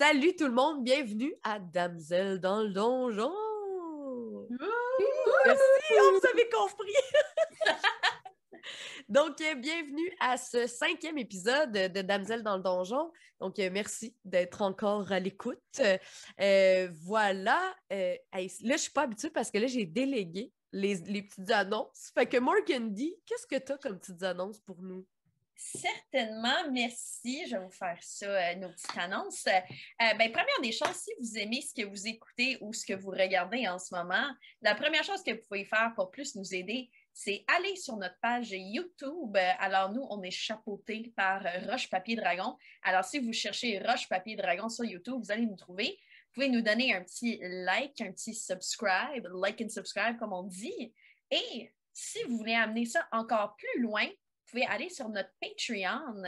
Salut tout le monde, bienvenue à Damsel dans le donjon. Merci, on vous avez compris. Donc, euh, bienvenue à ce cinquième épisode de Damsel dans le donjon. Donc, euh, merci d'être encore à l'écoute. Euh, voilà. là, je suis pas habituée parce que là, j'ai délégué les, les, petites annonces. Fait que Morgan qu'est-ce que tu as comme petites annonces pour nous? Certainement, merci. Je vais vous faire ça, euh, nos petites annonces. Euh, ben, première des choses, si vous aimez ce que vous écoutez ou ce que vous regardez en ce moment, la première chose que vous pouvez faire pour plus nous aider, c'est aller sur notre page YouTube. Alors, nous, on est chapeauté par Roche Papier Dragon. Alors, si vous cherchez Roche Papier Dragon sur YouTube, vous allez nous trouver. Vous pouvez nous donner un petit like, un petit subscribe, like and subscribe, comme on dit. Et si vous voulez amener ça encore plus loin, pouvez aller sur notre Patreon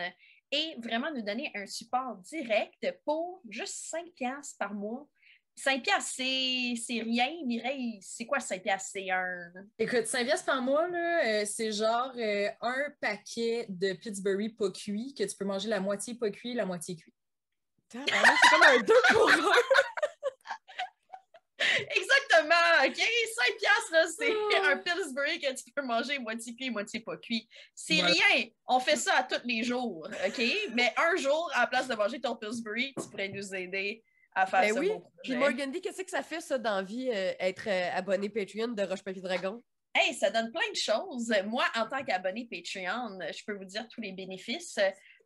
et vraiment nous donner un support direct pour juste 5 piastres par mois. 5 piastres, c'est rien, Mireille. C'est quoi 5 piastres? C'est un... Écoute, 5 piastres par mois, euh, c'est genre euh, un paquet de Pittsburgh pas cuit que tu peux manger la moitié pas cuit et la moitié cuit. C'est comme un 2 pour 1! Exactement, OK? 5 piastres, c'est ah. un Pillsbury que tu peux manger moitié cuit, moitié pas cuit. C'est rien. On fait ça à tous les jours, OK? Mais un jour, à la place de manger ton Pillsbury, tu pourrais nous aider à faire ben ça. Oui. Puis Morgan qu'est-ce que ça fait, ça, dans vie, euh, être euh, abonné Patreon de Roche Papier Dragon? Hey, ça donne plein de choses. Moi, en tant qu'abonné Patreon, je peux vous dire tous les bénéfices.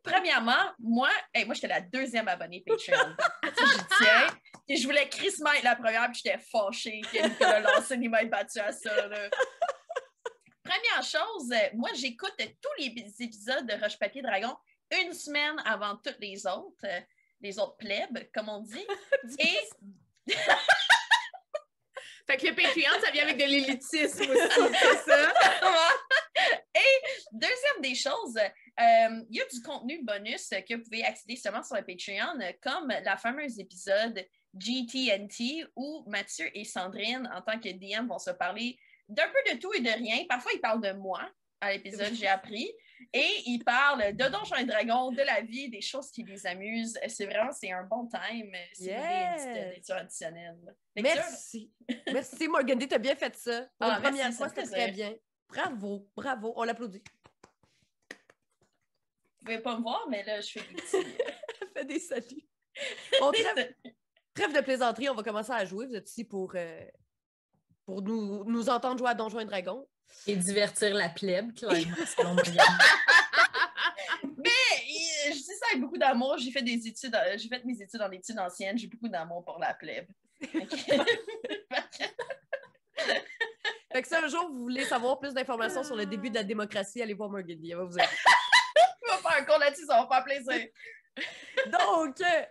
Premièrement, moi, moi j'étais la deuxième abonnée Patreon. je tiens. Et je voulais Chris être la première, puis j'étais fâchée que a lancé ni battu à ça. Première chose, moi, j'écoute tous les épisodes de Roche Papier Dragon une semaine avant toutes les autres, les autres plebs, comme on dit. Et. Fait que le Patreon, ça vient avec de l'élitisme aussi, c'est ça? Et deuxième des choses, euh, il y a du contenu bonus que vous pouvez accéder seulement sur le Patreon, comme la fameuse épisode GTNT où Mathieu et Sandrine, en tant que DM, vont se parler d'un peu de tout et de rien. Parfois, ils parlent de moi à l'épisode, j'ai appris. Et ils parlent de Donjons et Dragons, de la vie, des choses qui les amusent. C'est vraiment, c'est un bon time si yes. additionnelle. Merci. Merci, Morgan, tu as bien fait ça. Ah, la première fois, c'était très bien. Bravo, bravo. On l'applaudit pouvez pas me voir, mais là, je fais des petits. fait des saluts. On trêve, de plaisanterie, on va commencer à jouer. Vous êtes ici pour, euh, pour nous, nous entendre jouer à Donjons et Dragons. Et divertir la plèbe, clairement, Mais je dis ça avec beaucoup d'amour. J'ai fait des études, euh, j'ai fait mes études en études anciennes. J'ai beaucoup d'amour pour la plèbe. fait que si un jour vous voulez savoir plus d'informations sur le début de la démocratie, allez voir Morgan. Elle va vous aider faire un cours là-dessus, ça va faire plaisir. Donc, euh,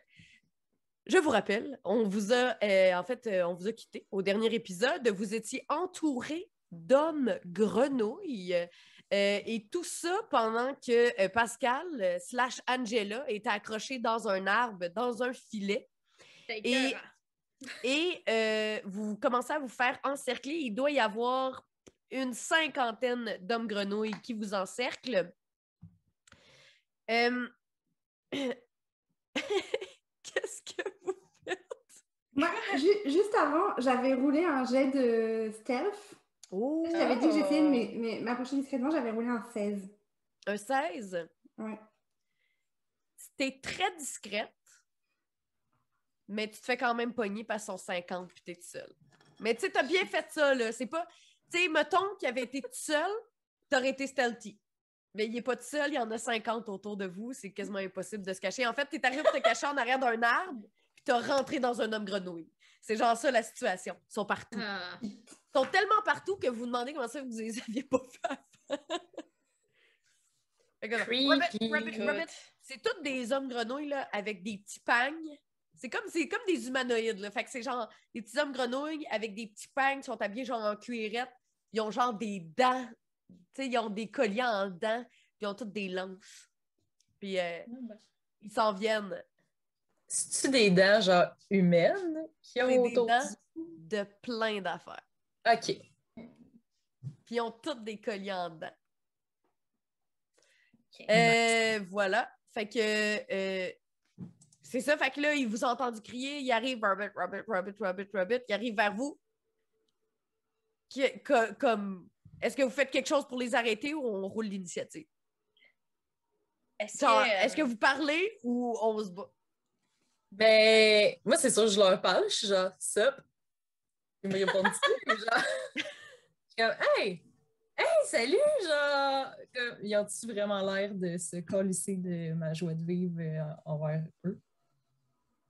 je vous rappelle, on vous a, euh, en fait, euh, on vous a quitté au dernier épisode. Vous étiez entouré d'hommes grenouilles. et tout ça pendant que Pascal slash Angela était accrochés dans un arbre, dans un filet. Et, et vous commencez à vous faire encercler. Il doit y avoir une cinquantaine d'hommes grenouilles qui vous encerclent que vous faites? Moi, juste avant, j'avais roulé un jet de stealth. Oh! Je t'avais dit que j'essayais de m'approcher discrètement, j'avais roulé un 16. Un 16? Ouais. C'était très discrète, mais tu te fais quand même pogner par son 50 puis t'es seule. Mais tu sais, t'as bien fait ça, là. C'est pas. Tu sais, mettons qu'il avait été tout seul, t'aurais été stealthy. Mais il n'est pas tout seul, il y en a 50 autour de vous. C'est quasiment impossible de se cacher. En fait, tu es arrivé pour te cacher en arrière d'un arbre, puis tu as rentré dans un homme grenouille. C'est genre ça la situation. Ils sont partout. Ah. Ils sont tellement partout que vous demandez comment ça vous les aviez pas fait c'est tous des hommes grenouilles là, avec des petits pagnes. C'est comme, comme des humanoïdes. Là. Fait que c'est genre des petits hommes grenouilles avec des petits pagnes, qui sont habillés genre en cuirette. Ils ont genre des dents sais, ils ont des colliers en dents, puis ils ont toutes des lances. Puis euh, ben. ils s'en viennent. C'est-tu des dents, genre, humaines qui ont des dents de plein d'affaires. OK. Puis ils ont toutes des colliers en dents. Euh, voilà. Fait que euh, c'est ça, fait que là, il vous a entendu crier, il arrive, Robert, Robert, Robert, Robert, Robert, il arrive vers vous. Comme, est-ce que vous faites quelque chose pour les arrêter ou on roule l'initiative? Est-ce que, vous parlez ou on se bat? Ben, moi, c'est sûr, je leur parle. Je suis genre, sup. Ils me répondent genre. Je suis comme, hey! Hey, salut! Genre, comme, ils ont-tu vraiment l'air de se colisser de ma joie de vivre euh, envers eux?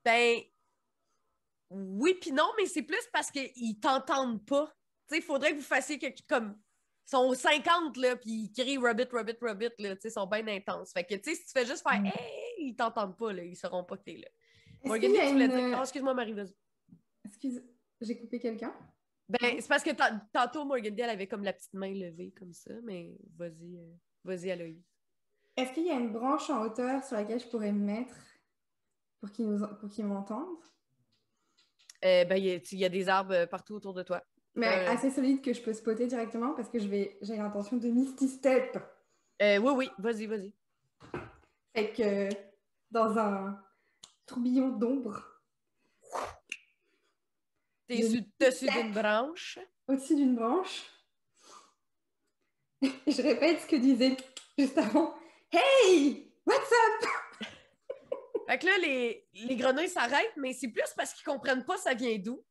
Ben, oui, puis non, mais c'est plus parce qu'ils t'entendent pas. Tu sais, il faudrait que vous fassiez quelque comme. Ils sont 50, là, puis ils crient Rabbit, Rabbit, Rabbit, là, tu sais, ils sont bien intenses. Fait que, tu sais, si tu fais juste faire mm. Hey, ils t'entendent pas, là, ils sauront pas que t'es là. Morgan, tu voulais dire. Oh, excuse-moi, Marie, vas-y. Excuse, j'ai coupé quelqu'un? Ben, c'est parce que tantôt, Morgan elle avait comme la petite main levée comme ça, mais vas-y, euh, vas-y, Aloïs. Est-ce qu'il y a une branche en hauteur sur laquelle je pourrais me mettre pour qu'ils m'entendent? Euh, ben, il y, a des arbres euh, partout autour de toi. Mais assez solide que je peux spotter directement parce que je vais j'ai l'intention de Misty Step. oui, oui, vas-y, vas-y. Fait que dans un tourbillon d'ombre. T'es au-dessus d'une branche? Au-dessus d'une branche. je répète ce que disait juste avant. Hey! What's up? fait que là, les, les grenouilles s'arrêtent, mais c'est plus parce qu'ils comprennent pas ça vient d'où.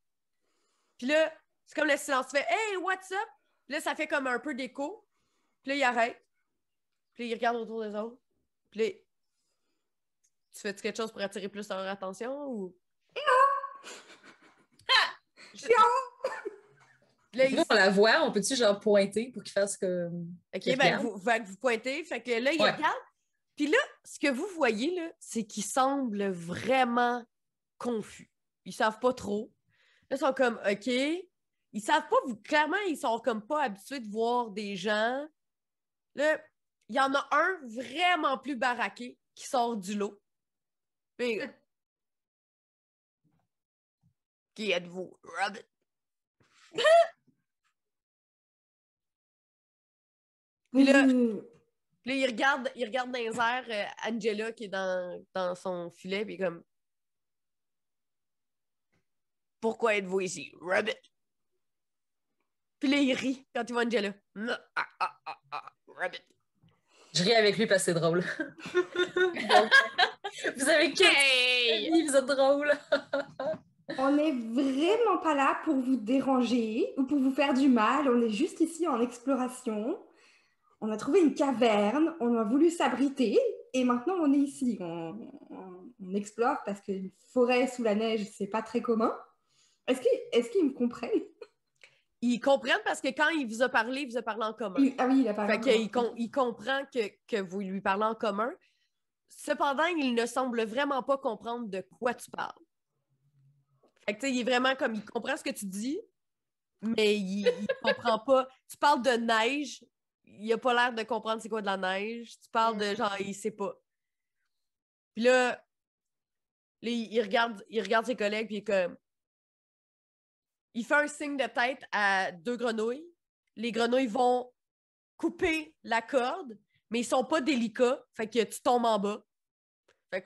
Puis là, c'est comme le silence fait Hey, what's up? Puis là, ça fait comme un peu d'écho. Puis là, ils arrêtent. Puis là, ils regardent autour des autres. Puis là, tu fais -tu quelque chose pour attirer plus leur attention ou? Là, on la voit, on peut-tu genre pointer pour qu'il fasse comme. OK, ben vous, vous, pointez, fait que là, il regarde. Puis là, ce que vous voyez, là, c'est qu'ils semblent vraiment confus. Ils savent pas trop. Là, ils sont comme OK. Ils savent pas, vous, clairement, ils sont comme pas habitués de voir des gens. Là, il y en a un vraiment plus baraqué qui sort du lot. Puis, qui êtes-vous, Rabbit? Puis là, il regarde, il regarde dans les airs euh, Angela qui est dans, dans son filet, puis comme Pourquoi êtes-vous ici, Rabbit? Puis là, il rit quand il voit Angela. Ah, ah, ah, ah, Rabbit. Je ris avec lui parce que c'est drôle. vous avez quel vous êtes drôle. On n'est vraiment pas là pour vous déranger ou pour vous faire du mal. On est juste ici en exploration. On a trouvé une caverne, on a voulu s'abriter et maintenant on est ici. On, explore parce qu'une forêt sous la neige, c'est pas très commun. Est-ce qu'ils me comprennent? Ils comprennent parce que quand il vous a parlé, il vous a parlé en commun. ah oui, il a parlé il, comprend que, vous lui parlez en commun. Cependant, il ne semble vraiment pas comprendre de quoi tu parles. Fait que, il est vraiment comme, il comprend ce que tu dis, mais il, ne comprend pas. Tu parles de neige, il a pas l'air de comprendre c'est quoi de la neige. Tu parles de genre, il sait pas. Puis là, il, regarde, il regarde ses collègues, puis il est comme, il fait un signe de tête à deux grenouilles. Les grenouilles vont couper la corde, mais ils sont pas délicats. Fait que tu tombes en bas. Fait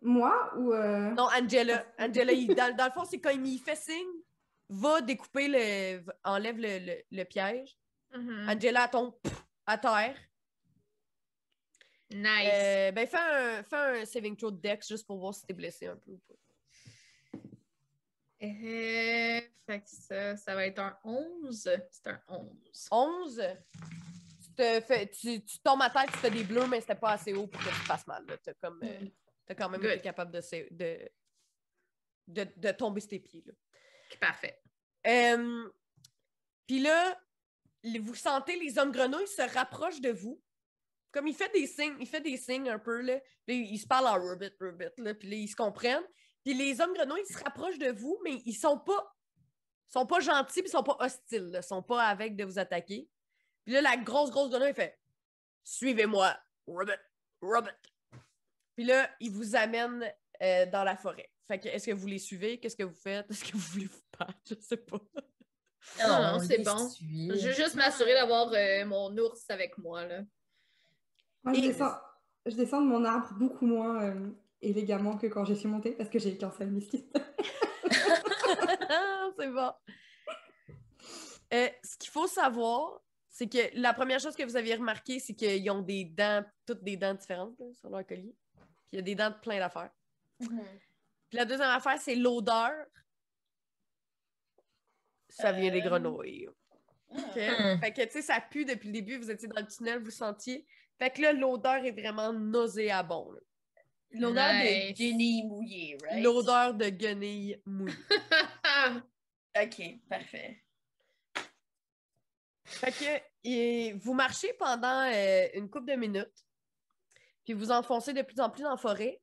Moi ou. Euh, non, Angela. Angela, dans, le fond, c'est quand il fait signe, va découper le. enlève le, piège. Mm-hmm. Angela tombe à terre. Nice. Euh, ben, fais un, fais un saving throw de Dex juste pour voir si t'es blessé un peu ou pas. Euh, fait que ça, ça va être un 11. C'est un 11. 11? Tu, te fais, tu, tu, tombes à terre, tu fais des bleus, mais c'était pas assez haut pour que tu fasses mal. Tu as, euh, as, quand même été capable de, de, de, de, tomber sur tes pieds. Là. Parfait. Euh, Puis là, vous sentez les hommes grenouilles se rapprochent de vous. Comme il fait des signes, il fait des signes un peu, là. ils se parlent en Rubit, Rubit, là, puis là, ils se comprennent. Puis les hommes grenouilles se rapprochent de vous, mais ils sont pas sont pas gentils, puis ils sont pas hostiles, ils sont pas avec de vous attaquer. Puis là, la grosse, grosse grenouille fait Suivez-moi, Robert, Robert. Puis là, il vous amène euh, dans la forêt. Fait que, est-ce que vous les suivez? Qu'est-ce que vous faites? Est-ce que vous voulez vous battre? Je sais pas. Non, non, c'est bon. Je veux juste m'assurer d'avoir euh, mon ours avec moi. Là. Moi, je, descends, je descends de mon arbre beaucoup moins. Euh, élégamment que quand j'ai su monter parce que j'ai qu'un seul mystique. c'est bon. Euh, ce qu'il faut savoir, c'est que la première chose que vous aviez remarqué, c'est qu'ils ont des dents, toutes des dents différentes là, sur leur collier. Puis il y a des dents de plein d'affaires. Mhm. Puis la deuxième affaire, c'est l'odeur. Ça vient des Euh. grenouilles. Ah. OK? Hmm. Fait que, tu sais, ça pue depuis le début. Vous étiez dans le tunnel, vous sentiez. Fait que là, l'odeur est vraiment nauséabond. L'odeur de guenille mouillée, right? L'odeur de guenille mouillée. OK, parfait. Fait que et vous marchez pendant euh, une couple de minutes, puis vous enfoncez de plus en plus dans la forêt,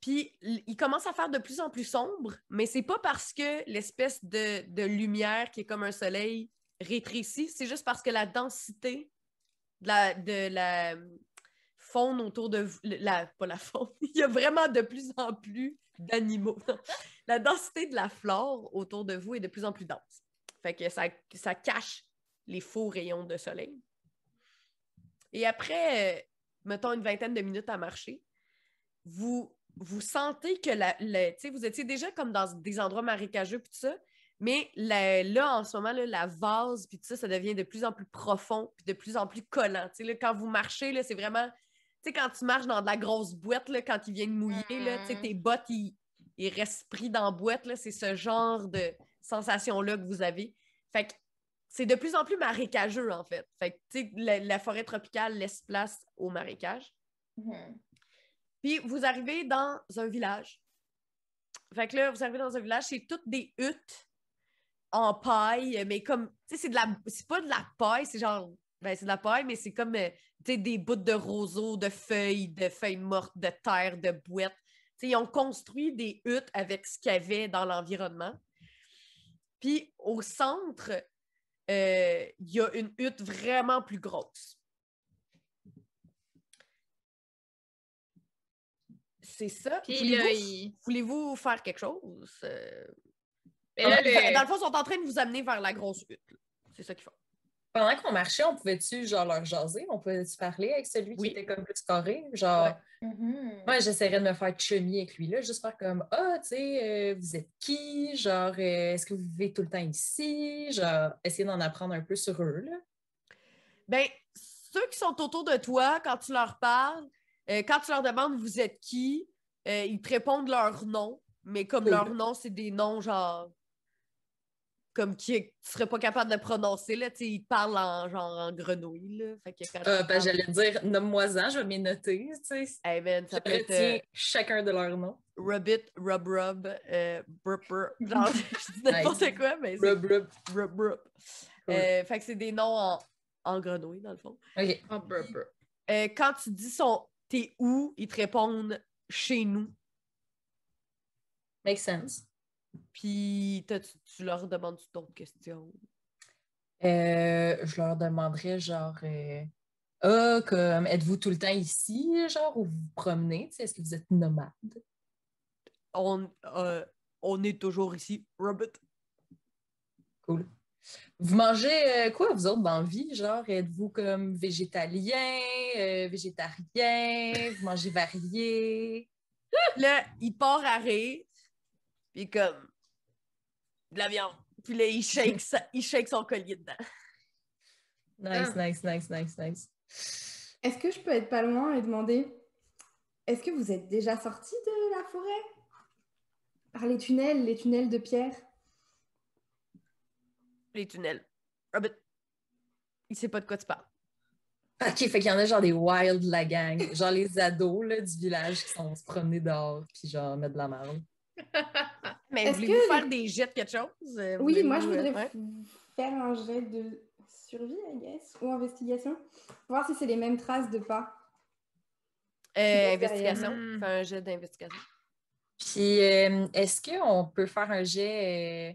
puis il commence à faire de plus en plus sombre, mais c'est pas parce que l'espèce de, de lumière qui est comme un soleil rétrécit, c'est juste parce que la densité de la, de la faune autour de vous, la, pas la faune, il y a vraiment de plus en plus d'animaux. la densité de la flore autour de vous est de plus en plus dense. Fait que ça, ça cache les faux rayons de soleil. Et après, euh, mettons une vingtaine de minutes à marcher, vous, vous sentez que la, vous étiez déjà comme dans des endroits marécageux puis tout ça, mais là, en ce moment, là, la vase puis tout ça, ça devient de plus en plus profond puis de plus en plus collant. Quand vous marchez, c'est vraiment... Tu sais, quand tu marches dans de la grosse boîte, là, quand il vient de mouiller, là, Mhm. tes bottes, ils, ils restent pris dans la boîte, c'est ce genre de sensation-là que vous avez. Fait que c'est de plus en plus marécageux, en fait. Fait que, tu sais, la, la forêt tropicale laisse place au marécage. Mhm. Puis vous arrivez dans un village. Fait que là, vous arrivez dans un village, c'est toutes des huttes en paille, mais comme, tu sais, c'est de la, c'est pas de la paille, c'est genre, ben c'est de la paille, mais c'est comme, euh, des bouts de roseaux, de feuilles, de feuilles mortes, de terre, de boîtes. Tu sais, ils ont construit des huttes avec ce qu'il y avait dans l'environnement. Puis au centre, euh, il y a une hutte vraiment plus grosse. C'est ça. Voulez-vous- il- faire quelque chose? Euh, là, dans, le- dans le fond, ils sont en train de vous amener vers la grosse hutte. C'est ça qu'ils font. Pendant qu'on marchait, on pouvait-tu genre leur jaser? On pouvait-tu parler avec celui Oui. qui était comme plus carré? Genre, Ouais. Mhm. moi, j'essaierais de me faire chummy avec lui, là, juste faire comme Ah, tu sais, euh, vous êtes qui? Genre, euh, est-ce que vous vivez tout le temps ici? Genre, essayer d'en apprendre un peu sur eux, là. Ben, ceux qui sont autour de toi, quand tu leur parles, euh, quand tu leur demandes vous êtes qui, ils te répondent leur nom, mais comme Cool. leur nom, c'est des noms genre. Comme qui tu serais pas capable de prononcer, là. Tu sais, ils te parlent en genre en grenouille, là. Fait que quand Ah, ben, j'allais dire nomme-moi-en, je vais m'y noter, tu sais. Hey man, Je ça peut être euh, chacun de leurs noms. Rubbit, Rub Rub, euh, Brup Brup. Genre, je dis n'importe quoi, mais c'est Rub, rub. Rub Rub. Cool. Euh, fait que c'est des noms en, en grenouille, dans le fond. OK. Ah, Euh, quand tu dis son t'es où, ils te répondent chez nous. Makes sense. Puis tu, leur demandes d'autres questions? Euh, je leur demanderais genre euh, Ah, comme êtes-vous tout le temps ici, genre, ou vous vous promenez? Est-ce que vous êtes nomade? On, euh, on est toujours ici, Robert. Cool. Vous mangez quoi, vous autres, dans la vie? Genre, êtes-vous comme végétalien, végétarien, vous mangez varié? Là, il part à rire, puis comme de la viande. Puis là, il shake, sa- il shake son collier dedans. Nice, Ah. nice, nice, nice, nice. Est-ce que je peux être pas loin et demander est-ce que vous êtes déjà sorti de la forêt? Par les tunnels, les tunnels de pierre? Les tunnels. Robert, il sait pas de quoi tu parles. OK, fait qu'il y en a genre des wild de la gang, genre les ados là, du village qui sont se promener dehors, puis genre mettre de la merde. Mais Est-ce voulez-vous que faire des jets de quelque chose? Euh, Oui, moi je voudrais euh, ouais? faire un jet de survie, I guess, ou investigation, pour voir si c'est les mêmes traces de pas. Euh, investigation. Fais un jet d'investigation. Puis, euh, est-ce qu'on peut faire un jet? euh,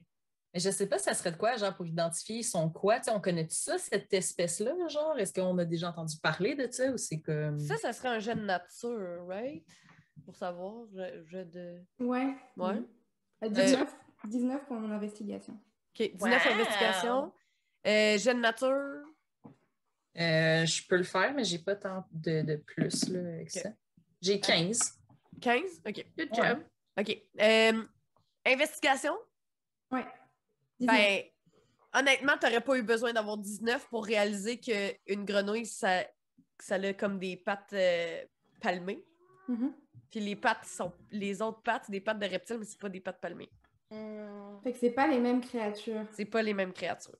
je sais pas, ça serait de quoi, genre, pour identifier son quoi? Tu sais, on connaît ça, cette espèce-là, genre? Est-ce qu'on a déjà entendu parler de ça ou c'est comme. Ça, ça serait un jet de nature, right? Pour savoir, jet, jet de... Ouais. Ouais. 19, 19 pour mon investigation. OK, 19 Wow! investigations. Euh, jet de nature. Euh, je peux le faire, mais j'ai pas tant de, de plus là, avec ça. J'ai 15. 15? OK. Good Ouais. job. OK. Euh, investigation? Ouais. Ben, honnêtement, t'aurais pas eu besoin d'avoir 19 pour réaliser qu'une grenouille, ça, ça a comme des pattes euh, palmées. Mhm. Puis les pattes sont. Les autres pattes, c'est des pattes de reptiles, mais c'est pas des pattes palmées. Fait que c'est pas les mêmes créatures. C'est pas les mêmes créatures.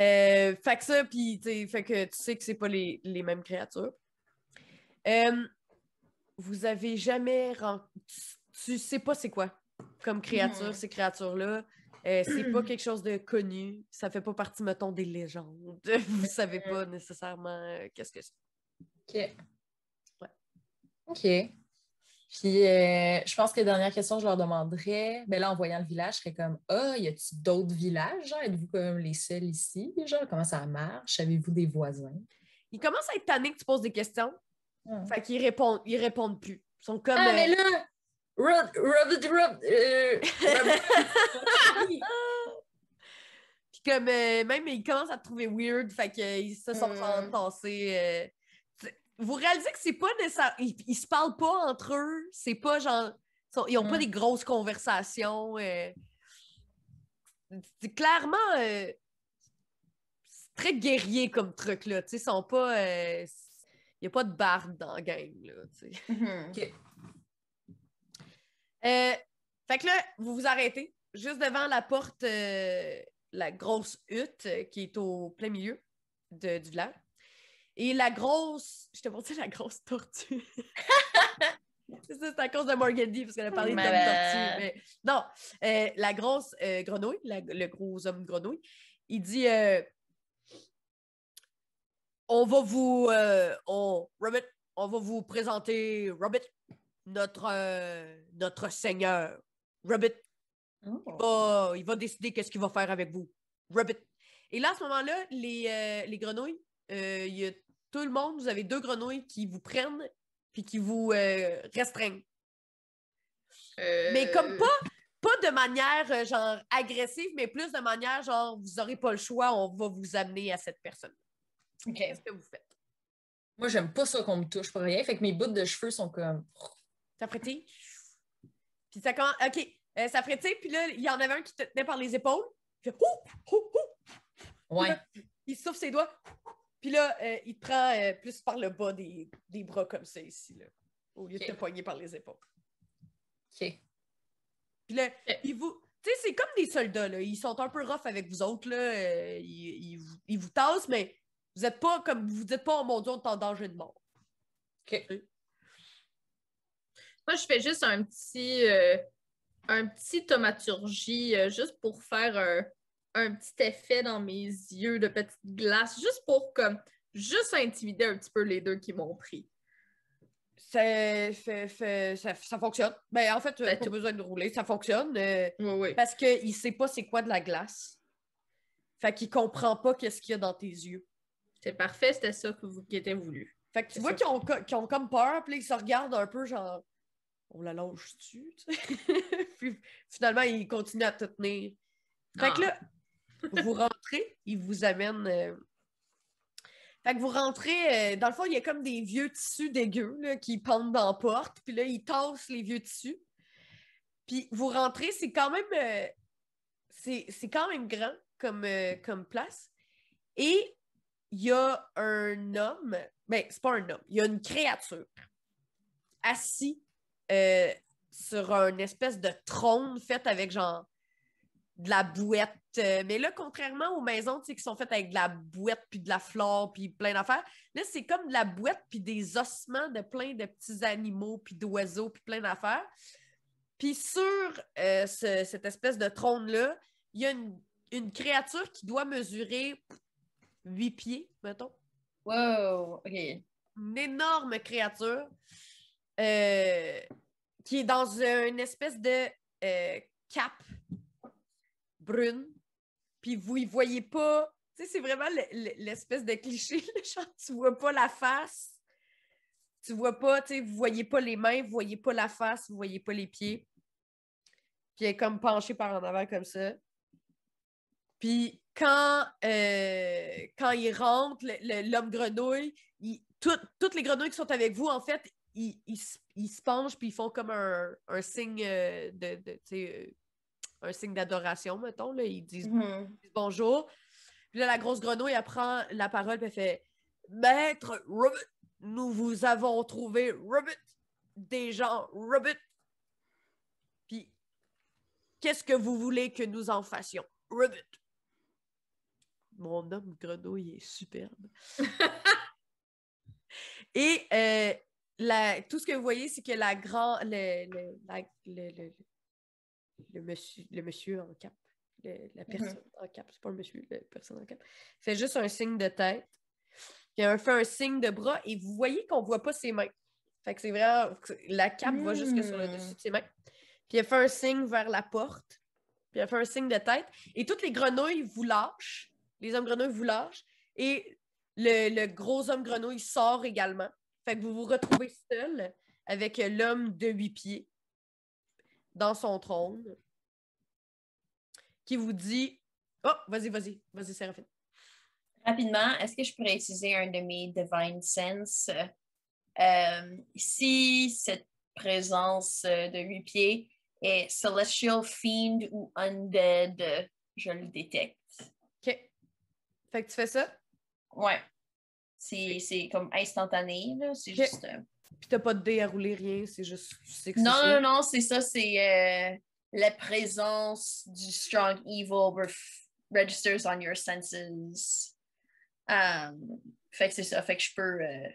Euh, fait que ça, puis tu sais, fait que tu sais que c'est pas les, les mêmes créatures. Euh, vous avez jamais ren- tu, tu sais pas c'est quoi comme créature, Mhm. ces créatures-là. Euh, c'est pas quelque chose de connu. Ça fait pas partie, mettons, des légendes. Vous savez pas nécessairement euh, qu'est-ce que c'est. OK. OK. Puis, euh, je pense que dernière question, je leur demanderais, ben là, en voyant le village, je serais comme, ah, y a-t-il d'autres villages? Genre, êtes-vous comme les seuls ici? Genre, comment ça marche? Avez-vous des voisins? Ils commencent à être tannés que tu poses des questions. Fait qu'ils répondent, ils répondent plus. Ils sont comme. Ah, euh, mais là, Rub, Rub, Rub, euh, Puis comme même ils commencent à te trouver weird, fait qu'ils se sont Mm. entassés. Euh, Vous réalisez que c'est pas nécessaire. Ils, ils se parlent pas entre eux. C'est pas genre. ils ont pas Mm. des grosses conversations. euh. C'est clairement. euh, C'est très guerrier comme truc, là. Tu sais, ils sont pas. Il n'y a pas de barde dans la game, là. tu sais. Mhm. Euh, fait que là, vous vous arrêtez juste devant la porte, euh, la grosse hutte euh, qui est au plein milieu de- du village. Et la grosse, je te montre la grosse tortue. c'est à cause de Morgany, parce qu'elle a parlé de bad. tortue. Mais... Non, euh, la grosse euh, grenouille, la- le gros homme grenouille, il dit euh, On va vous. on, Robert, on va vous présenter Robert, notre, notre seigneur. Robert, Oh. va- il va décider qu'est-ce qu'il va faire avec vous. Robert. Et là, à ce moment-là, les, les grenouilles, il y a tout le monde, vous avez deux grenouilles qui vous prennent puis qui vous euh, restreignent. Mais comme Euh, pas, pas de manière euh, genre agressive, mais plus de manière genre vous n'aurez pas le choix, on va vous amener à cette personne. Qu'est-ce que vous faites? Moi, j'aime pas ça qu'on me touche pour rien. Fait que mes bouts de cheveux sont comme. Ça frétille? Puis ça commence. OK. euh, ça frétille, puis là, il y en avait un qui te tenait par les épaules. Puis là, ouh, ouh, ouh. Ouais. il souffle ses doigts. Puis là, euh, il te prend euh, plus par le bas des, des bras comme ça ici, là, au lieu de te poigner par les épaules. OK. Puis là, il vous. Tu sais, c'est comme des soldats, là. Ils sont un peu rough avec vous autres, là. euh, ils, ils vous, ils vous tassent, mais vous êtes pas comme. Vous dites pas, oh mon Dieu, on est en danger de mort. OK. Moi, je fais juste un petit, un petit tomaturgie, juste pour faire un, un petit effet dans mes yeux de petite glace, juste pour comme, juste intimider un petit peu les deux qui m'ont pris. Ça, fait- fait- ça, ça fonctionne. Ben, en fait, Ben, pas besoin de rouler, ça fonctionne. euh, Oui, oui. parce qu'il sait pas c'est quoi de la glace. Fait qu'il comprend pas qu'est-ce qu'il y a dans tes yeux. C'est parfait, c'était ça que vous, qui était voulu. Fait que tu vois qu'ils ont, ont comme peur, puis ils se regardent un peu, genre, on la lâche-tu? tu sais? puis finalement, ils continuent à te tenir. Fait que là, vous rentrez, ils vous amènent. euh, Fait que vous rentrez, euh, dans le fond, il y a comme des vieux tissus dégueux là, qui pendent dans la porte, puis là, ils tassent les vieux tissus. Puis vous rentrez, c'est quand même. euh, c'est quand même grand comme, comme place. Et il y a un homme, ben, c'est pas un homme, il y a une créature assis sur un espèce de trône fait avec genre de la bouette. euh, mais là, contrairement aux maisons tu sais, qui sont faites avec de la bouette puis de la flore puis plein d'affaires, là, c'est comme de la bouette puis des ossements de plein de petits animaux puis d'oiseaux puis plein d'affaires. Puis sur euh, ce- cette espèce de trône-là, il y a une, une créature qui doit mesurer 8 pieds, mettons Wow, OK. une énorme créature euh, qui est dans une espèce de euh, cape brune. Puis vous y voyez pas. Tu sais, c'est vraiment le- le- l'espèce de cliché. genre, tu vois pas la face. Tu vois pas, tu sais, vous voyez pas les mains, vous voyez pas la face, vous voyez pas les pieds. Puis elle est comme penchée par en avant comme ça. Puis quand, euh, quand il rentre, l'homme grenouille, il- tout- toutes les grenouilles qui sont avec vous, en fait, ils, se- penchent puis ils font comme un, signe euh, de, euh, un signe d'adoration, mettons. Là. Ils disent disent bonjour. Puis là, la grosse grenouille, elle prend la parole et elle fait Maître Robert, nous vous avons trouvé Robert, des gens Robert. Puis, qu'est-ce que vous voulez que nous en fassions? Robert. Mon homme grenouille est superbe. Et euh, la- tout ce que vous voyez, c'est que la grand, le, le, la- le- le- monsieur, le monsieur en cap, le- la personne en cap, c'est pas le monsieur, la personne en cap, fait juste un signe de tête. Puis elle fait un signe de bras et vous voyez qu'on voit pas ses mains. Fait que c'est vraiment. La cape va jusque sur le dessus de ses mains. Puis elle fait un signe vers la porte. Puis elle fait un signe de tête. Et toutes les grenouilles vous lâchent. Les hommes grenouilles vous lâchent. Et le, le gros homme grenouille sort également. Fait que vous vous retrouvez seul avec l'homme de huit pieds dans son trône qui vous dit Oh, vas-y, vas-y, vas-y, Séraphine. Rapidement, est-ce que je pourrais utiliser un de mes Divine Sense? Euh, si cette présence euh, de huit pieds est Celestial Fiend ou Undead, je le détecte. OK. Fait que tu fais ça, Ouais. C'est comme instantané, là. C'est juste. euh, puis t'as pas de dé à rouler, rien, c'est juste. que Non, ça. non, non, c'est ça, c'est euh, la présence du strong evil ref- registers on your senses. Um, fait que c'est ça, fait que je peux. euh,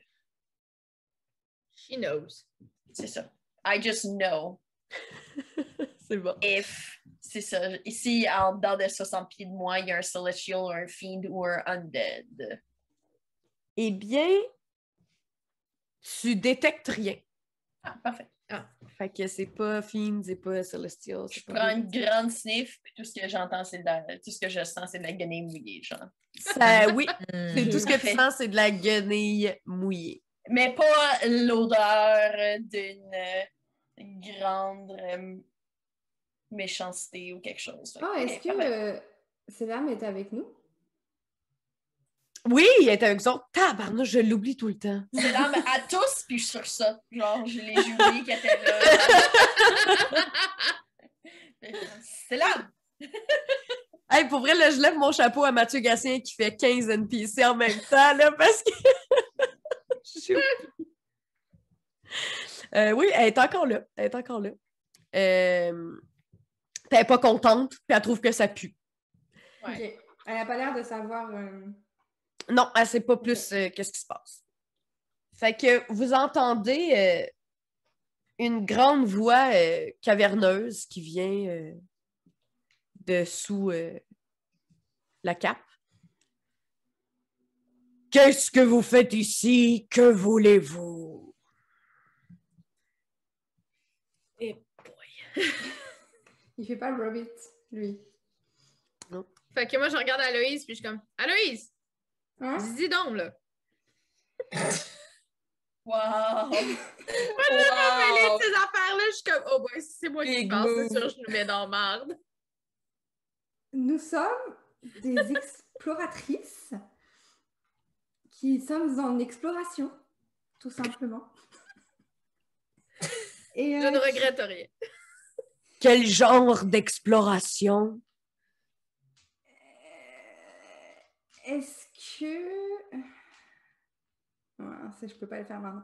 She knows. c'est ça. I just know c'est bon. if. C'est ça. Ici, en dedans de 60 pieds de moi, il y a un celestial, un fiend ou un undead. Eh bien, tu détectes rien. Ah, parfait. Fait que c'est pas Fiend, c'est pas Celestial. Je pas prends une grande sniff, puis tout ce que j'entends, c'est de la... Tout ce que je sens, c'est de la guenille mouillée, genre. Ça, oui, c'est Hmm. tout ce que tu sens, c'est de la guenille mouillée. mais pas l'odeur d'une grande euh, méchanceté ou quelque chose. Oh, est-ce que euh, Selam est avec nous? Oui, il est avec autres. Je l'oublie tout le temps. C'est là, mais à tous, puis je suis sur ça. Genre, je l'ai oublié qu'elle était là. c'est là! Hey, pour vrai, là, je lève mon chapeau à Mathieu Gatien qui fait 15 NPC en même temps, là, parce que. Oublié. Euh, oui, elle est encore là. Elle est encore là. Euh... Elle n'est pas contente, puis elle trouve que ça pue. Ouais. Ok. Elle n'a pas l'air de savoir. euh, Non, elle sait pas plus euh, qu'est-ce qui se passe. Fait que vous entendez euh, une grande voix euh, caverneuse qui vient de sous la cape. Qu'est-ce que vous faites ici? Que voulez-vous? Et boy. Il fait pas le Robit, lui. Fait que moi, je regarde Aloïse, puis je suis comme Aloïse, Hein? dis donc, là. Wow! Moi, je vais mêler de ces affaires-là, je suis comme, oh, boy, si c'est moi qui Big pense, c'est sûr, je nous mets dans marde. Nous sommes des exploratrices qui sommes en exploration, tout simplement. Et, Je euh, ne regrette rien. Quel genre d'exploration? Euh, Est-ce que. Ouais, ça, je peux pas le faire maintenant.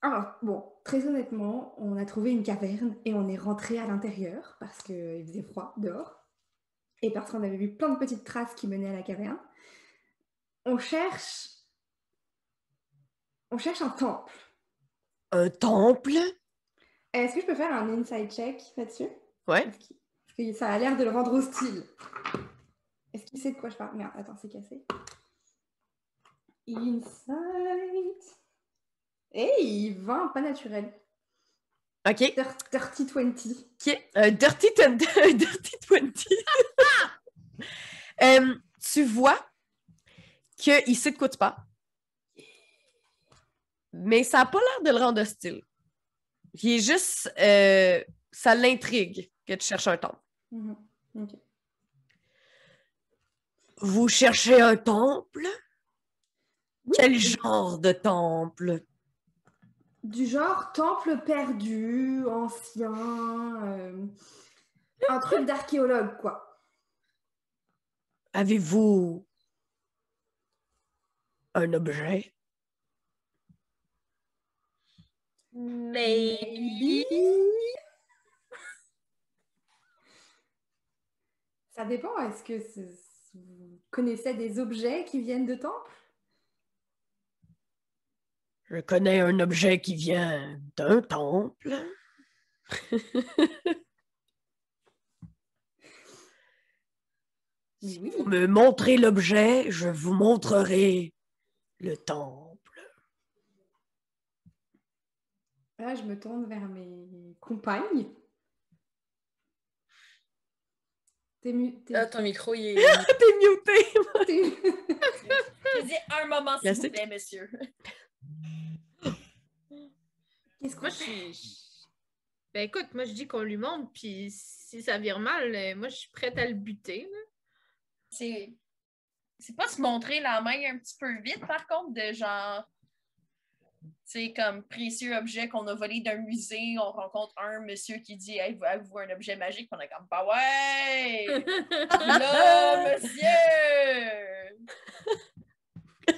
Alors, bon, très honnêtement, on a trouvé une caverne et on est rentré à l'intérieur parce qu'il faisait froid dehors et parce qu'on avait vu plein de petites traces qui menaient à la caverne. On cherche. On cherche un temple. Un temple? Est-ce que je peux faire un inside check là-dessus? Ouais. Parce que ça a l'air de le rendre hostile. Qu'il sait de quoi je parle Merde, attends, c'est cassé. Insight. Hey, 20, pas naturel. OK. Dir- Dirty 20. OK. Un dirty, dirty 20. Euh, tu vois qu'il sait de quoi tu parles. Mais ça n'a pas l'air de le rendre hostile. Il est juste... euh, ça l'intrigue que tu cherches un temple. Mhm, ok. Vous cherchez un temple? Oui, Quel genre de temple? du genre temple perdu, ancien, euh, un truc d'archéologue, quoi. Avez-vous un objet? Maybe. Ça dépend. Est-ce que c'est- vous connaissez des objets qui viennent de temple Je connais un objet qui vient d'un temple. Oui. Vous me montrez l'objet, je vous montrerai le temple. Là, je me tourne vers mes compagnes. T'es mu- Ah, ton micro, il est. T'es muté! Je dis un moment, s'il vous plaît, monsieur. Qu'est-ce Moi, je. Ben écoute, moi je dis qu'on lui montre, puis si ça vire mal, euh, moi je suis prête à le buter. là. C'est. C'est pas se montrer la main un petit peu vite, par contre, de genre. C'est comme précieux objet qu'on a volé d'un musée, on rencontre un monsieur qui dit Hey, vous avez-vous un objet magique? On est comme Bah ouais! Là, monsieur!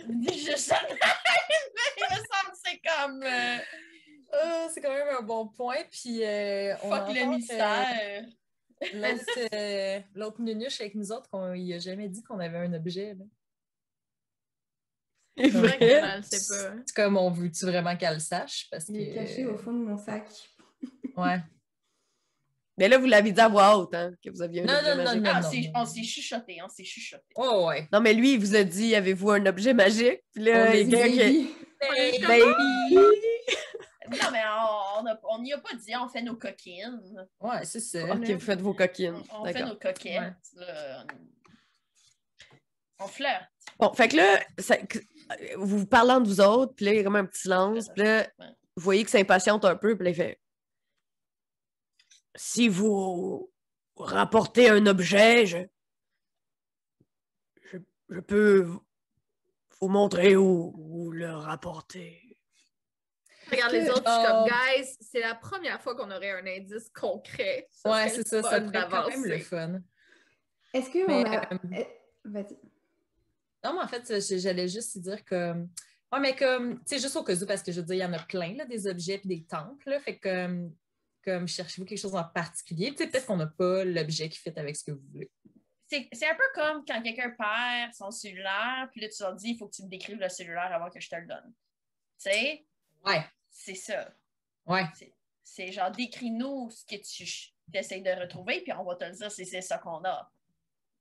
Mais il me semble que c'est comme. euh, Ah, c'est quand même un bon point. Puis, euh, on fuck le rencontre, mystère. euh, L'autre euh, nunuche avec nous autres, qu'on il a jamais dit qu'on avait un objet. là. C'est vrai qu'elle le sait pas. C'est comme, on veut-tu vraiment qu'elle le sache? Parce que. Il est caché au fond de mon sac. Ouais. Mais là, vous l'avez dit à voix haute, hein, que vous aviez un Non, objet non, non, magique. non. Ah, on s'est- on s'est chuchoté, on s'est chuchoté. Oh, ouais. Non, mais lui, il vous a dit, avez-vous un objet magique? Puis là, On il est dit, Baby. OK. Ben, Baby! Non, mais on n'y on n'y a pas dit, on fait nos coquines. Ouais, c'est ça. OK, vous faites vos coquines. On, fait nos coquettes. là. On flirte. Bon, fait que là, ça- que- vous vous parlez entre vous autres, puis là, il y a comme un petit silence, puis là, vous voyez que ça impatiente un peu, puis là, il fait Si vous rapportez un objet, je, je, je peux vous- montrer où, où le rapporter. Regarde les autres, je suis comme, Oh. guys, c'est la première fois qu'on aurait un indice concret. Ça Ouais, serait c'est ça. Ça être quand même le fun. Est-ce que Mais, on a... euh, Vas-y. Non, mais en fait, j'allais juste dire comme. Ouais, mais comme, tu sais, juste au cas où, parce que je veux dire, il y en a plein, là, des objets et des temples, là, fait que, comme, comme cherchez-vous quelque chose en particulier? Tu sais, peut-être qu'on n'a pas l'objet qui fit avec ce que vous voulez. C'est c'est un peu comme quand quelqu'un perd son cellulaire, puis là, tu leur dis, il faut que tu me décrives le cellulaire avant que je te le donne. Tu sais, Ouais, c'est ça. ouais. C'est genre, décris-nous ce que tu essaies de retrouver, puis on va te le dire si c'est ça qu'on a.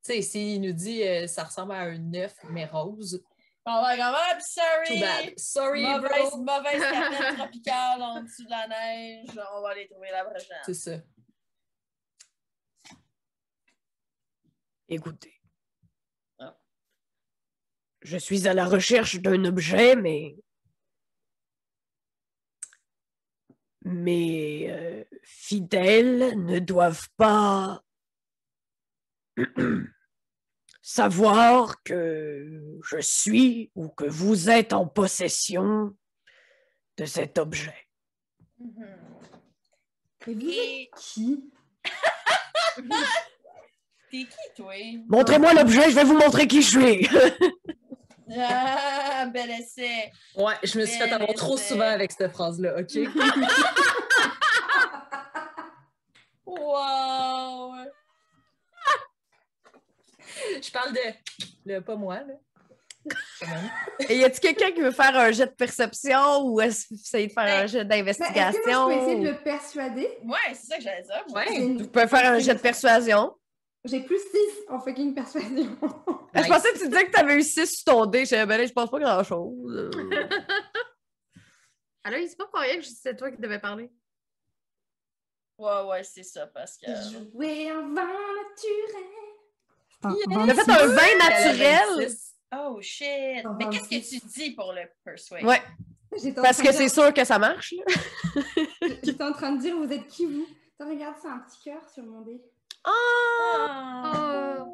Tu sais, s'il nous dit euh, ça ressemble à un œuf, mais rose, On va comme, too sorry! bad. Sorry, Mauvaise, bro. mauvaise tropicale en dessous de la neige. On va aller trouver la prochaine. C'est ça. Écoutez. Ah. Je suis à la recherche d'un objet, mais. Mes euh, fidèles ne doivent pas savoir que je suis ou que vous êtes en possession de cet objet. Mhm. Et vous êtes Et qui? T'es qui, toi? Montrez-moi l'objet, je vais vous montrer qui je suis. Ah, bel essai! Ouais, je me suis fait avoir trop c'est- souvent avec cette phrase-là, OK? Wow! Je parle de. Le, pas moi, là. Et y a-t-il quelqu'un qui veut faire un jet de perception ou est-ce que vous essayez de faire un Ben, jet Ben, d'investigation? je peux essayer de le persuader? Ouais, c'est ça que j'allais dire. Ouais. une- Vous pouvez faire un jet de persuasion. J'ai plus 6 en fucking persuasion. Je pensais que tu disais que tu avais eu 6 sur ton dé. Je disais, ben là, je pense pas grand-chose. Alors, c'est pas pour rien que c'est toi qui devais parler. Ouais, ouais, c'est ça, parce que. Jouer vin naturel. On a fait un vin naturel. Oh shit! Mais qu'est-ce que tu dis pour le persuade? Ouais, parce que c'est sûr que ça marche. là. J'étais en train de dire, vous êtes qui vous? Attends, regarde, c'est un petit cœur sur mon dé. Ah.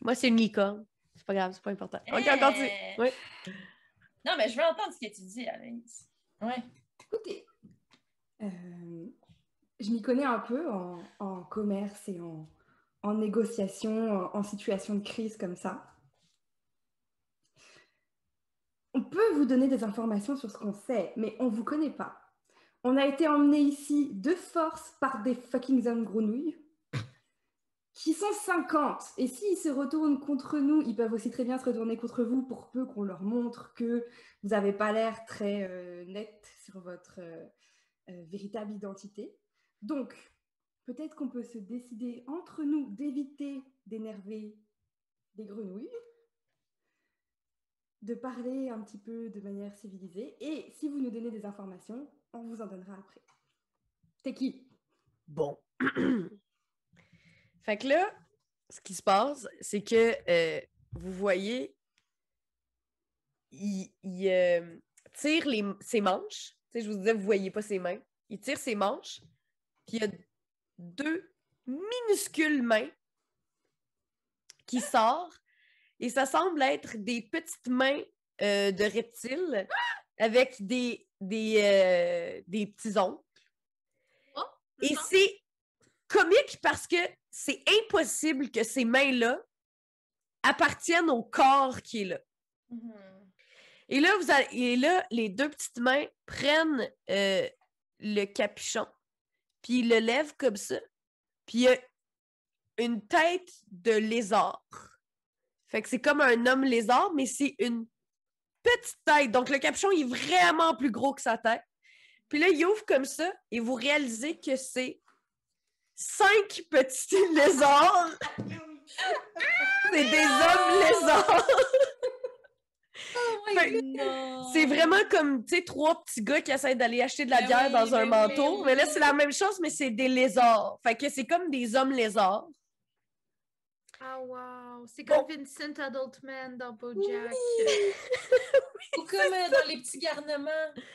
Moi, c'est une licorne. C'est pas grave, c'est pas important. Ok, Eh. on continue. Oui. Non, mais je veux entendre ce que tu dis, Anaïs. Ouais. Écoutez, euh, je m'y connais un peu en, en commerce et en, en négociation, en, situation de crise comme ça. On peut vous donner des informations sur ce qu'on sait, mais on ne vous connaît pas. On a été emmenés ici de force par des fucking hommes grenouilles qui sont 50. Et s'ils se retournent contre nous, ils peuvent aussi très bien se retourner contre vous pour peu qu'on leur montre que vous n'avez pas l'air très euh, net sur votre euh, euh, véritable identité. Donc, peut-être qu'on peut se décider entre nous d'éviter d'énerver des grenouilles, de parler un petit peu de manière civilisée, et si vous nous donnez des informations, on vous en donnera après. T'es qui? Bon. fait que là, ce qui se passe, c'est que euh, vous voyez, il, euh, tire les, ses manches. Tu je vous disais, vous voyez pas ses mains. Il tire ses manches, puis il y a deux minuscules mains qui sortent, et ça semble être des petites mains euh, de reptiles avec des, des, euh, des petits ongles. Et Non. c'est comique parce que c'est impossible que ces mains-là appartiennent au corps qui est là. Et là, vous allez- et là, les deux petites mains prennent euh, le capuchon, puis ils le lèvent comme ça, puis il y a une tête de lézard. Fait que c'est comme un homme lézard, mais c'est une petite tête. Donc le capuchon il est vraiment plus gros que sa tête. Puis là, il ouvre comme ça, et vous réalisez que c'est cinq petits lézards. c'est des hommes lézards. Fait- C'est vraiment comme, tu sais, trois petits gars qui essaient d'aller acheter de la Ben bière oui, dans un ben manteau. oui, mais là, c'est la même chose, mais c'est des lézards. Fait que c'est comme des hommes lézards. Ah, wow. C'est Bon. comme Vincent Adultman dans BoJack. Ou comme euh, dans les petits garnements,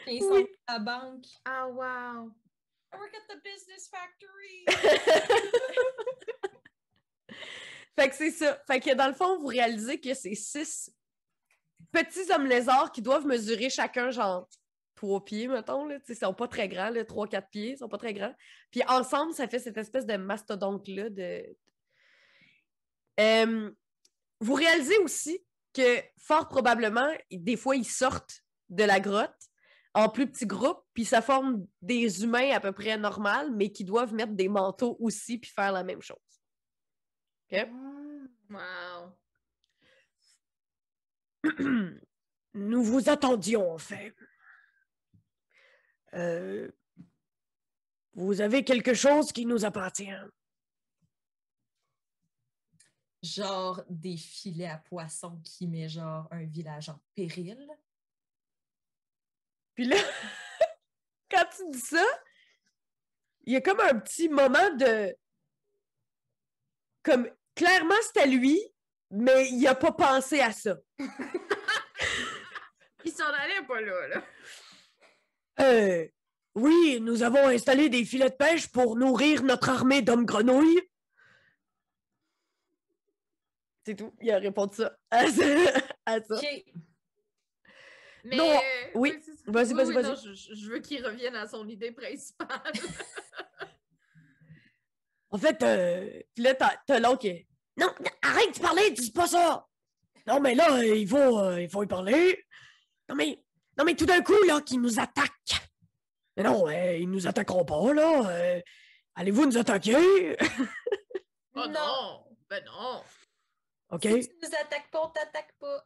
ils sont Oui. à la banque. Ah, wow. I work at the business factory. Fait que c'est ça. Fait que dans le fond, vous réalisez que c'est six petits hommes lézards qui doivent mesurer chacun, genre, trois pieds, mettons. Là. Ils sont pas très grands, trois, quatre pieds, ils sont pas très grands. Puis ensemble, ça fait cette espèce de mastodonte-là. Euh, vous réalisez aussi que fort probablement, des fois, ils sortent de la grotte en plus petits groupes, puis ça forme des humains à peu près normaux, mais qui doivent mettre des manteaux aussi puis faire la même chose. OK? Wow. Nous vous attendions, en fait. Euh, vous avez quelque chose qui nous appartient. Genre des filets à poissons qui met genre un village en péril. Puis là, quand tu dis ça, il y a comme un petit moment de. Comme, clairement, c'était lui, mais il a pas pensé à ça. Ils s'en allaient pas là, là. Euh, oui, nous avons installé des filets de pêche pour nourrir notre armée d'hommes grenouilles. C'est tout. Il a répondu ça. À ça. à ça. Ok. Mais, Non, euh, oui. Vas-y, vas-y, vas-y. je, veux qu'il revienne à son idée principale. En fait, euh, là, t'as, t'as l'autre qui est, Non, non, arrête de parler, dis pas ça! Non, mais là, euh, il faut, euh, il faut y parler. Non, mais, non, mais tout d'un coup, là, qu'ils nous attaquent. Mais non, euh, ils nous attaqueront pas, là. euh, allez-vous nous attaquer? oh non! Ben non! OK? Si tu nous attaques pas, on t'attaque pas.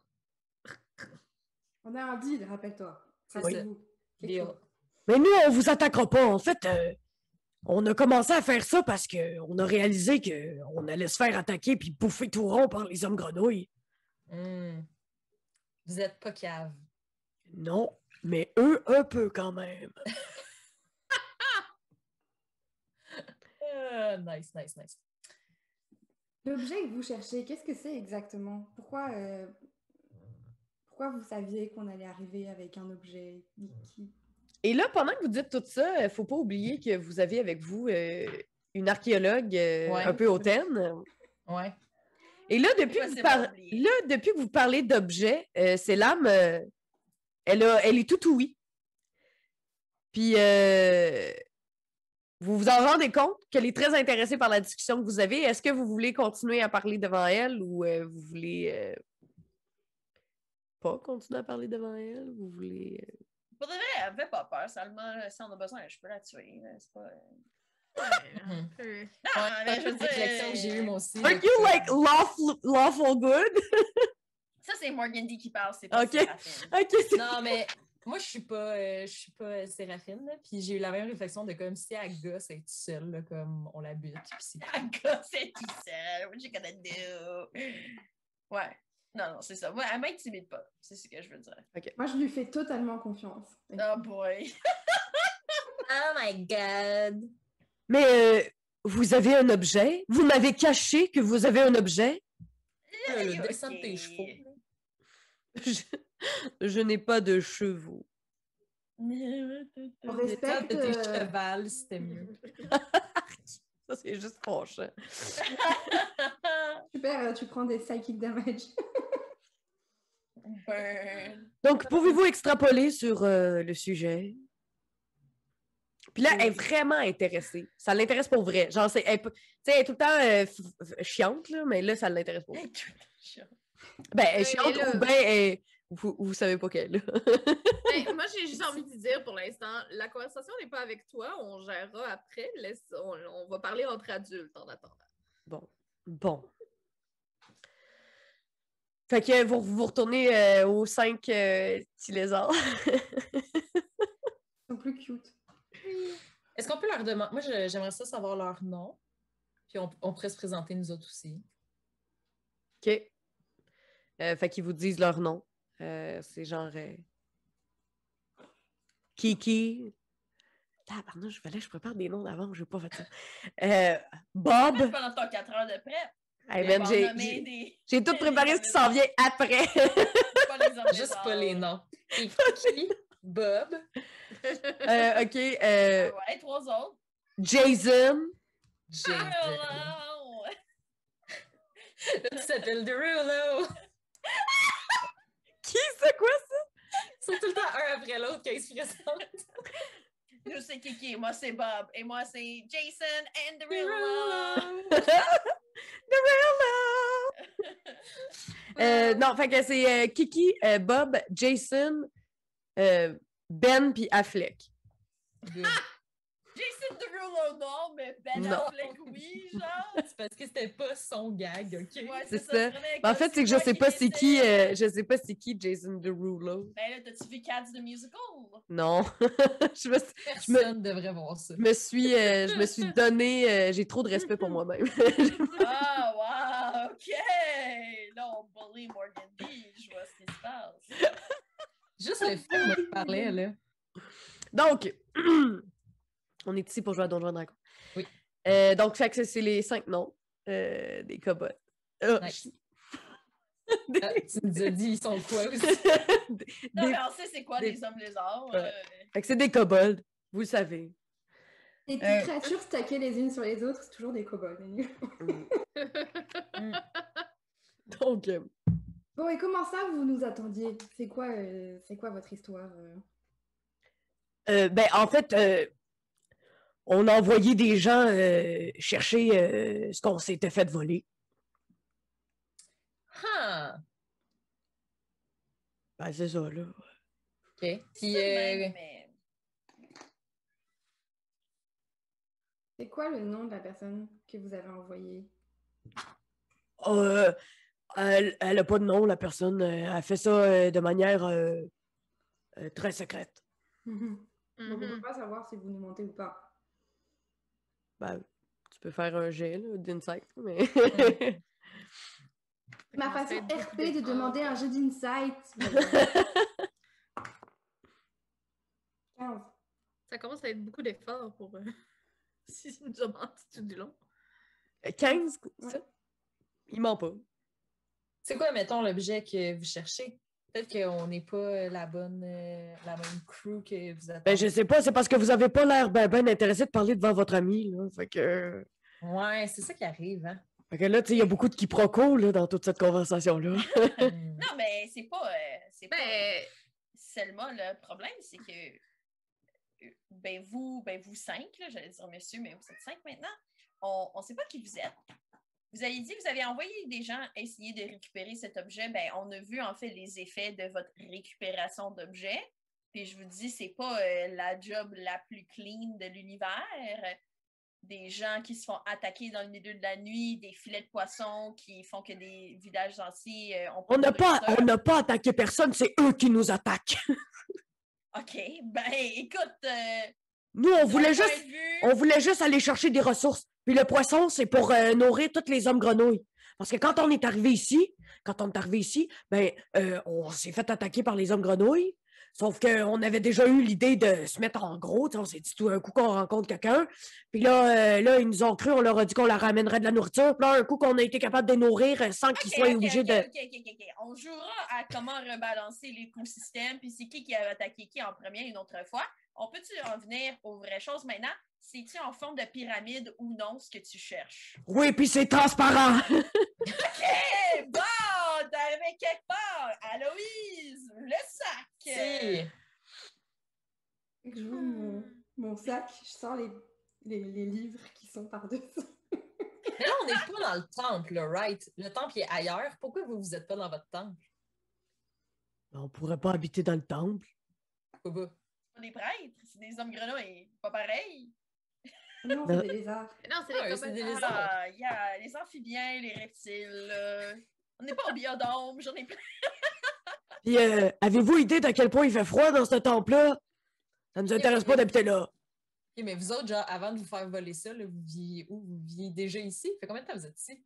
On a un deal, rappelle-toi. C'est. Quelque Deal. chose. Mais nous, on vous attaquera pas. En fait, euh, on a commencé à faire ça parce qu'on a réalisé qu'on allait se faire attaquer puis bouffer tout rond par les hommes grenouilles. Hmm. Vous êtes pas cave. Non, mais eux, un peu quand même. Euh, nice, nice, nice. L'objet que vous cherchez, qu'est-ce que c'est exactement? Pourquoi, euh, pourquoi vous saviez qu'on allait arriver avec un objet liquide Et là, pendant que vous dites tout ça, il faut pas oublier que vous avez avec vous euh, une archéologue euh, Ouais. un peu hautaine. Ouais. Et là, depuis, que vous, par- là, depuis que vous parlez d'objets, euh, c'est l'âme. euh, elle, a, elle est tout ouïe. Puis, euh, vous vous en rendez compte qu'elle est très intéressée par la discussion que vous avez. Est-ce que vous voulez continuer à parler devant elle ou euh, vous voulez euh, pas continuer à parler devant elle? Vous voulez. Pour de vrai, elle fait pas peur. Seulement, si on a besoin, je peux la tuer. C'est pas... Ouais, un peu. Non, Ouais, mais je veux c'est une réflexion que dire... j'ai eue moi aussi. Are you like lawful, lawful good? Ça, c'est Morgan D qui parle, c'est pas Ok. Séraphine. ok, c'est- Non, mais moi, je suis pas, euh, je suis pas euh, Séraphine. là, Puis j'ai eu la même réflexion de comme si elle gosse, elle est toute seule, là, comme on la bute. Puis c'est La gosse est tout seul. What you gonna do? Ouais. Non, non, c'est ça. Moi, elle m'intimide pas. C'est ce que je veux dire. Moi, je lui fais totalement confiance. Oh boy. Oh my god! Mais euh, vous avez un objet? Vous m'avez caché que vous avez un objet? Hey, le descend de tes chevaux. Je, je n'ai pas de chevaux. On respecte. de tes euh, chevals, c'était mieux. Ça, c'est juste fâchant. Super, euh, tu prends des psychic damage. Burn. Donc, pouvez-vous extrapoler sur euh, le sujet? Puis là, elle est vraiment intéressée. Ça l'intéresse pour vrai. Genre, c'est, elle, peut- tu sais, elle est tout le temps euh, f- f- chiante, là, mais là, ça l'intéresse pour vrai. Ben, elle est Oui, chiante ou ben, elle- vous, vous savez pas qu'elle. moi, j'ai juste envie de dire pour l'instant, la conversation n'est pas avec toi, on gérera après. Laisse, on, on va parler entre adultes en attendant. Bon. Bon. Fait que vous, vous retournez euh, aux cinq euh, petits lézards. Ils sont plus cute. Est-ce qu'on peut leur demander. Moi, j'aimerais ça savoir leur nom. Puis on, on pourrait se présenter nous autres aussi. OK. Euh, fait qu'ils vous disent leur nom. Euh, c'est genre. euh, Kiki. Tabarnak, je fallait que je prépare des noms d'avant, je n'ai pas fait ça. Euh, Bob. Pendant ton 4 heures de prep. Hey, on j'ai- des- j'ai tout préparé ce qui s'en vient après. pas les hommes Juste pas les noms. Kiki, Bob, Euh, OK. euh, Ouais, trois autres. Jason. Jason. Hello! Là, tu s'appelles Derulo. Qui, c'est quoi ça? Ils sont tout le temps un après l'autre ils se présentent. Nous, c'est Kiki. Moi, c'est Bob. Et moi, c'est Jason and Derulo. Euh, non, fait que c'est euh, Kiki, euh, Bob, Jason, euh, Ben puis Affleck. Jason Derulo, non, mais Ben Non. Affleck, oui, genre. C'est parce que c'était pas son gag, OK? Ouais, C'est ça. Ben, en fait, c'est que je sais pas c'est qui, euh, je sais pas c'est qui Jason Derulo. Ben là, t'as-tu vu Cats the Musical? Non. je, me, Personne devrait voir ça. je me suis, euh, je me suis donné, euh, j'ai trop de respect pour moi-même. Ah, wow, OK! Là, on bully Morgan B. Je vois ce qui se passe. Juste le film dont je parlais, là. donc, on est ici pour jouer à Donjon Dragon. Oui. Euh, donc, fait que c'est- les cinq noms euh, des cobots. Euh, Nice. Ah, tu nous as dit, ils sont quoi aussi? des- Non, des- mais on sait c'est quoi des- des hommes lézards. Ouais. euh, Fait que c'est des kobolds, vous le savez. Les petites Euh. créatures stackées les unes sur les autres, c'est toujours des kobolds. Donc, euh, Bon, et comment ça vous nous attendiez? C'est quoi, euh, c'est quoi votre histoire euh? euh, ben, en fait, euh, on a envoyé des gens euh, chercher euh, ce qu'on s'était fait voler. Ah! Ben, c'est ça, là. OK. Puis, euh, C'est quoi le nom de la personne que vous avez envoyée? Euh, elle, elle a pas de nom, la personne. Elle fait ça de manière très secrète. Donc, on Mhm. peut pas savoir si vous nous mentez ou pas. Ben, tu peux faire un jet d'insight, mais. Ma façon RP de demander un jeu d'insight. 15. Ça commence à être beaucoup d'efforts pour. euh, si nous a menti tout du long. 15, Ouais. ça? Il ment pas. c'est quoi, mettons, l'objet que vous cherchez? Peut-être qu'on n'est pas la bonne, euh, la même crew que vous attendez. Ben, je sais pas, c'est parce que vous avez pas l'air ben, ben intéressé de parler devant votre ami, là. Fait que. Ouais, c'est ça qui arrive, hein? Fait que là, tu sais, il y a beaucoup de quiproquos, là, dans toute cette conversation-là. Non, mais c'est pas. euh, c'est pas. Ben, Selma, le problème, c'est que euh, ben vous, ben vous cinq, là, j'allais dire monsieur, mais vous êtes cinq maintenant, on ne sait pas qui vous êtes. Vous avez dit vous avez envoyé des gens essayer de récupérer cet objet. Ben, on a vu en fait les effets de votre récupération d'objets. Puis je vous dis, c'est pas euh, la job la plus clean de l'univers. Des gens qui se font attaquer dans le milieu de la nuit, des filets de poissons qui font que des villages entiers euh, On n'a pas, on n'a pas attaqué personne, c'est eux qui nous attaquent. OK, ben écoute, euh, Nous, on voulait juste, on voulait juste aller chercher des ressources. Puis le poisson, c'est pour euh, nourrir tous les hommes grenouilles. Parce que quand on est arrivé ici, quand on est arrivé ici, ben, euh, on s'est fait attaquer par les hommes grenouilles. Sauf qu'on avait déjà eu l'idée de se mettre en gros. On s'est dit tout un coup qu'on rencontre quelqu'un. Puis là, euh, là, ils nous ont cru, on leur a dit qu'on leur ramènerait de la nourriture. Puis là, un coup qu'on a été capable de nourrir sans qu'ils soient obligés de. On jouera à comment rebalancer l'écosystème, puis c'est qui qui a attaqué qui en premier une autre fois. On peut-tu en venir aux vraies choses maintenant? C'est-tu en forme de pyramide ou non ce que tu cherches? Oui, puis c'est transparent. Eh, bon! T'es arrivé quelque part! Aloïse! Le sac! Si. Je vois mon, mon sac, je sors les, les, les livres qui sont par-dessus. Mais là, on n'est pas dans le temple, right? Le temple est ailleurs. Pourquoi vous vous êtes pas dans votre temple? On pourrait pas habiter dans le temple. Pourquoi pas? Pas des prêtres, c'est des hommes grenouilles. Pas pareil. Non, c'est des lézards. Non, c'est Ouais, des Ah, lézards. Ah, yeah, les amphibiens, les reptiles. euh, On n'est pas au biodôme, j'en ai plein. Puis, euh, avez-vous idée d'à quel point il fait froid dans ce temple-là? Ça nous intéresse pas d'habiter là. Ok, mais vous autres, genre, avant de vous faire voler ça, là, vous viviez où? Vous viviez déjà ici? Fait combien de temps vous êtes ici?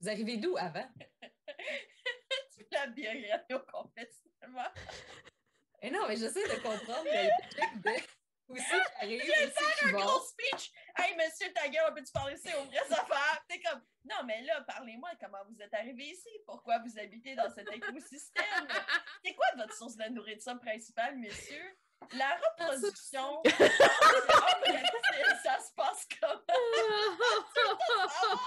Vous arrivez d'où avant? tu la biographie au complet, Eh non, mais j'essaie de comprendre le truc de où c'est qui arrive, où c'est qui Un gros speech! Hey, monsieur ta gueule, peux-tu parler ici aux vraies affaires? T'es comme, non, mais là, parlez-moi comment vous êtes arrivé ici, pourquoi vous habitez dans cet écosystème? C'est quoi votre source de nourriture principale, monsieur? La reproduction, reptiles, ça se passe comment?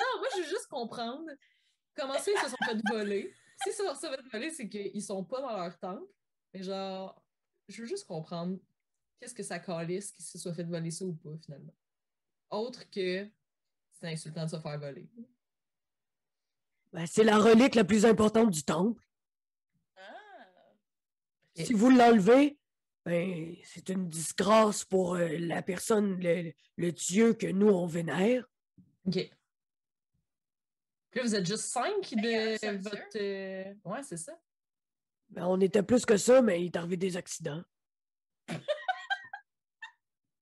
Non, moi, je veux juste comprendre comment ça, ils se sont fait voler. Si ça se fait voler, c'est qu'ils sont pas dans leur temple. Mais genre, je veux juste comprendre qu'est-ce que ça calisse qu'ils se soient fait voler ça ou pas, finalement. Autre que c'est insultant de se faire voler. Ben, c'est la relique la plus importante du temple. Ah. Si vous l'enlevez, ben, c'est une disgrâce pour euh, la personne, le, le dieu que nous, on vénère. OK. Puis là, vous êtes juste cinq de votre. euh, Ouais, c'est ça. Ben, on était plus que ça, mais il est arrivé des accidents.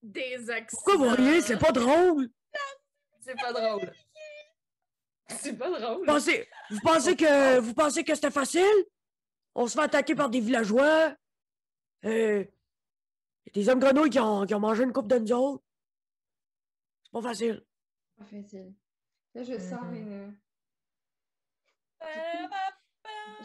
Des accidents. Pourquoi vous riez? C'est pas drôle! C'est pas drôle. C'est pas drôle. Vous pensez, vous pensez que, vous pensez que c'était facile? On se fait attaquer par des villageois. Euh, des hommes grenouilles qui ont, qui ont mangé une coupe de nous autres. C'est pas facile. Pas facile. Là, je sors Mhm. une.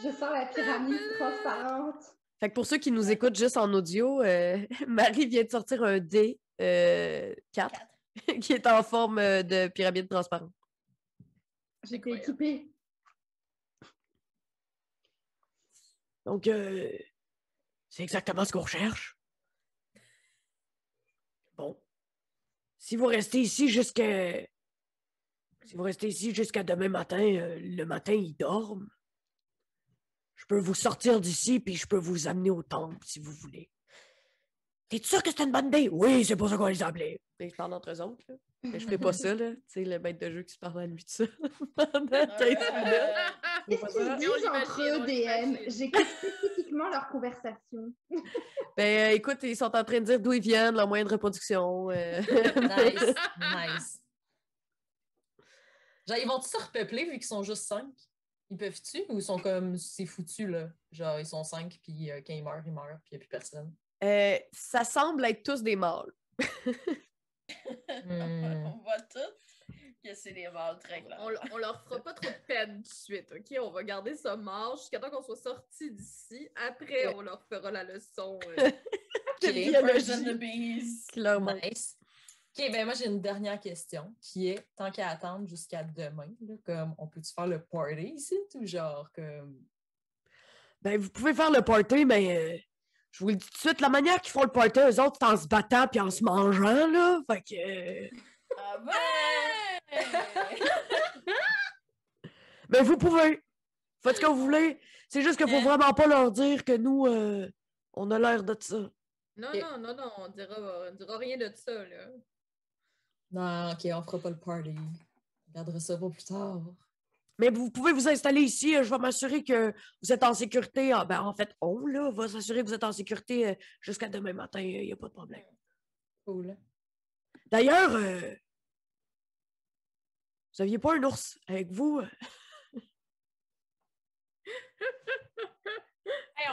Je sors la pyramide transparente. Fait que pour ceux qui nous écoutent juste en audio, euh, Marie vient de sortir un D euh, 4 Quatre. qui est en forme euh, de pyramide transparente. J'étais équipée. Donc, euh, c'est exactement ce qu'on recherche. Bon. Si vous restez ici jusqu'à. Si vous restez ici jusqu'à demain matin, euh, le matin, ils dorment. Je peux vous sortir d'ici, puis je peux vous amener au temple si vous voulez. T'es sûr que c'est une bonne idée? Oui, c'est pour ça qu'on les a appelés. Et je parle entre eux autres, là. Mais je ferai pas ça, là. Tu sais, le maître de jeu qui se parle à lui de ça pendant 15 minutes. Qu'est-ce pas qu'ils disent entre eux, DM? J'écoute spécifiquement leur conversation. Ben, euh, écoute, ils sont en train de dire d'où ils viennent, leur moyen de reproduction. euh. Nice. Nice. Genre, ils vont-ils se repeupler vu qu'ils sont juste cinq? Ils peuvent-tu? Ou ils sont comme c'est foutu là? Genre, ils sont cinq, puis euh, quand ils meurent, ils meurent, puis il n'y a plus personne. Euh, ça semble être tous des mâles. Hmm. On voit tout que c'est des mâles très clairs. On, on leur fera pas trop de peine tout de suite, OK? On va garder ça mort jusqu'à temps qu'on soit sorti d'ici. Après, on leur fera la leçon. euh. De biologie. Nice. OK, ben moi j'ai une dernière question qui est tant qu'à attendre jusqu'à demain, là, comme on peut-tu faire le party ici ou genre comme? Ben, vous pouvez faire le party, mais euh, je vous le dis tout de suite, la manière qu'ils font le party, eux autres, c'est en se battant puis en se mangeant, là. Fait que. Ah ben! ben, vous pouvez. Faites ce que vous voulez. C'est juste qu'il faut Euh. vraiment pas leur dire que nous, euh, on a l'air de ça. Non, non, non, non, on dira, on dira rien de ça, là. Non, ok, on fera pas le party. On gardera ça pour plus tard. Mais vous pouvez vous installer ici. euh, Je vais m'assurer que vous êtes en sécurité. Ah, ben, en fait, on, là, va s'assurer que vous êtes en sécurité euh, jusqu'à demain matin. Il n'y a pas de problème. Cool. D'ailleurs, euh, vous aviez pas un ours avec vous?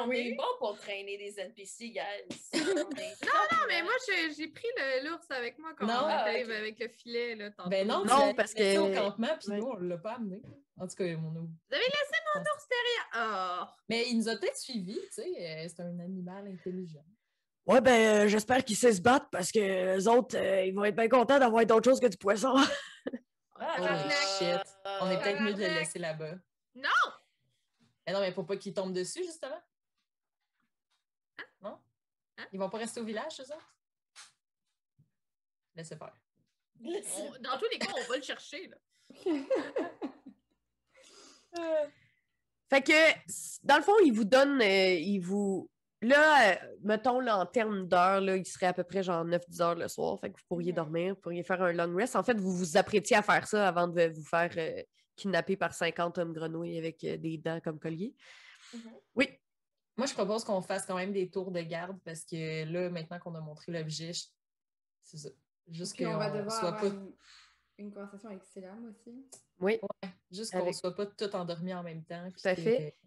on Oui. est bon pour traîner des NPC, guys. non, Non, mais moi, j'ai pris le- l'ours avec moi quand Non, on ah, était ok. avec le filet, là, tantôt. Ben non, Non, parce que- au campement, puis Ouais. nous, on l'a pas amené. En tout cas, mon Vous avez laissé mon ours derrière! Ah! Mais il nous a peut-être suivis, tu sais. euh, C'est un animal intelligent. Ouais, ben, euh, j'espère qu'ils sait se battre parce que les autres, euh, ils vont être bien contents d'avoir d'autres choses que du poisson. Ah, Holy tabarnak. shit. On est peut-être mieux de le laisser là-bas. Non! Mais non, mais pour pas qu'ils tombent dessus, justement. Hein? Ils vont pas rester au village, eux autres? Laissez faire. On- dans tous les cas, on va le chercher, là. Fait que, dans le fond, ils vous donnent, euh, ils vous... Là, euh, mettons, là, en termes d'heures, là, il serait à peu près genre 9-10 heures le soir. Fait que vous pourriez dormir, vous pourriez faire un long rest. En fait, vous vous apprêtiez à faire ça avant de vous faire euh, kidnapper par 50 hommes grenouilles avec euh, des dents comme collier. Mhm. Oui, Moi, je propose qu'on fasse quand même des tours de garde parce que là, maintenant qu'on a montré l'objet, je- c'est ça. Juste on va qu'on devoir soit avoir pas, une, une conversation avec Selam aussi. oui. juste qu'on avec- soit pas tout endormis en même temps. Tout à fait.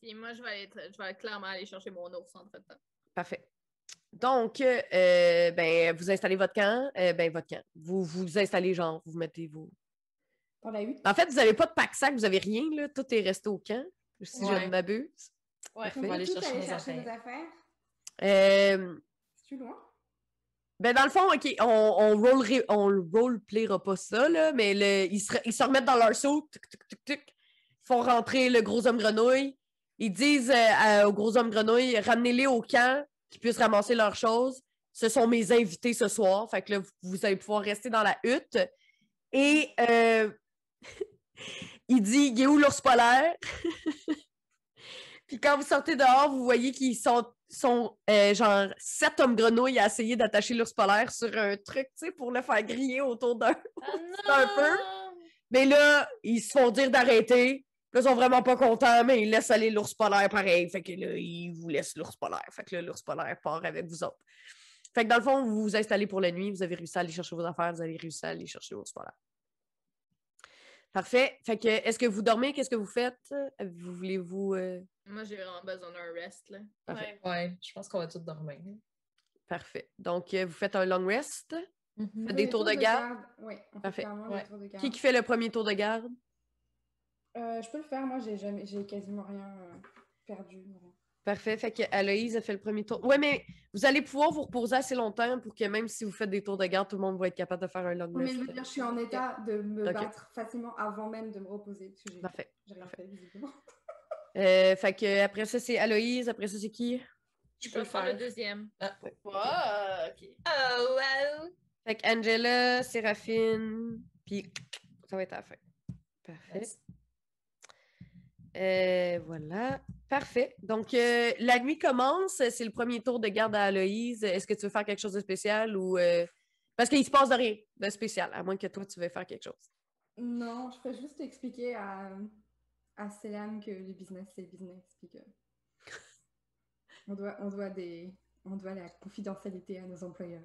Puis moi, je vais, aller je vais clairement aller chercher mon ours entre-temps. Parfait. Donc, euh, ben, vous installez votre camp. euh, ben, votre camp. Vous vous installez, genre, vous mettez vos. Dans la hutte. En fait, vous n'avez pas de pack-sac, vous n'avez rien, là. Tout est resté au camp, si je Ouais. ne m'abuse. Ouais. On va aller chercher aller nos chercher affaires. nos affaires. Euh, C'est loin? ben, dans le fond, OK, on, on, rolerait- on roleplayera pas ça, là, mais le, ils, se, ils se remettent dans leur saut, tuc, tuc, tuc, tuc. ils font rentrer le gros homme grenouille. Ils disent euh, au gros homme grenouille, ramenez-les au camp, qu'ils puissent ramasser leurs choses. Ce sont mes invités ce soir. Fait que là, vous, vous allez pouvoir rester dans la hutte. Et euh, il dit, il est où l'ours polaire? Puis quand vous sortez dehors, vous voyez qu'ils sont, sont euh, genre sept hommes grenouilles à essayer d'attacher l'ours polaire sur un truc, tu sais, pour le faire griller autour d'un. Ah, peu. Mais là, ils se font dire d'arrêter. Là, ils sont vraiment pas contents, mais ils laissent aller l'ours polaire pareil. Fait que là, ils vous laissent l'ours polaire. Fait que là, l'ours polaire part avec vous autres. Fait que dans le fond, vous vous installez pour la nuit, vous avez réussi à aller chercher vos affaires, vous avez réussi à aller chercher l'ours polaire. Parfait. Fait que, est-ce que vous dormez? Qu'est-ce que vous faites? Vous voulez-vous. euh, Moi, j'ai vraiment besoin d'un rest, là. Parfait. Ouais. Ouais, je pense qu'on va tous dormir. Parfait. Donc, euh, vous faites un long rest. Faites des tours de garde? Oui, on fait Parfait. Ouais. de garde. Qui qui fait le premier tour de garde? Euh, je peux le faire, moi j'ai jamais j'ai quasiment rien perdu. Parfait. Fait que Aloïse a fait le premier tour. Ouais, mais vous allez pouvoir vous reposer assez longtemps pour que même si vous faites des tours de garde, tout le monde va être capable de faire un long Oui, mais rest. je veux dire, je suis en état de me battre facilement avant même de me reposer. Parce que j'ai Parfait. j'ai rien fait visiblement. Euh, fait que après ça, c'est Aloïse. Après ça, c'est qui? Je Je peux faire faire. le deuxième. Wow, ok. Oh, wow! Fait que Angela, Séraphine, puis ça va être à la fin. Parfait. Nice. Euh, voilà. Parfait. Donc, euh, la nuit commence. C'est le premier tour de garde à Aloïse. Est-ce que tu veux faire quelque chose de spécial ou. euh, Parce qu'il se passe de rien de spécial, à moins que toi, tu veux faire quelque chose. Non, je ferais juste expliquer à, à Selam que le business, c'est le business. Puis que on, doit, on, doit des, on doit la confidentialité à nos employeurs.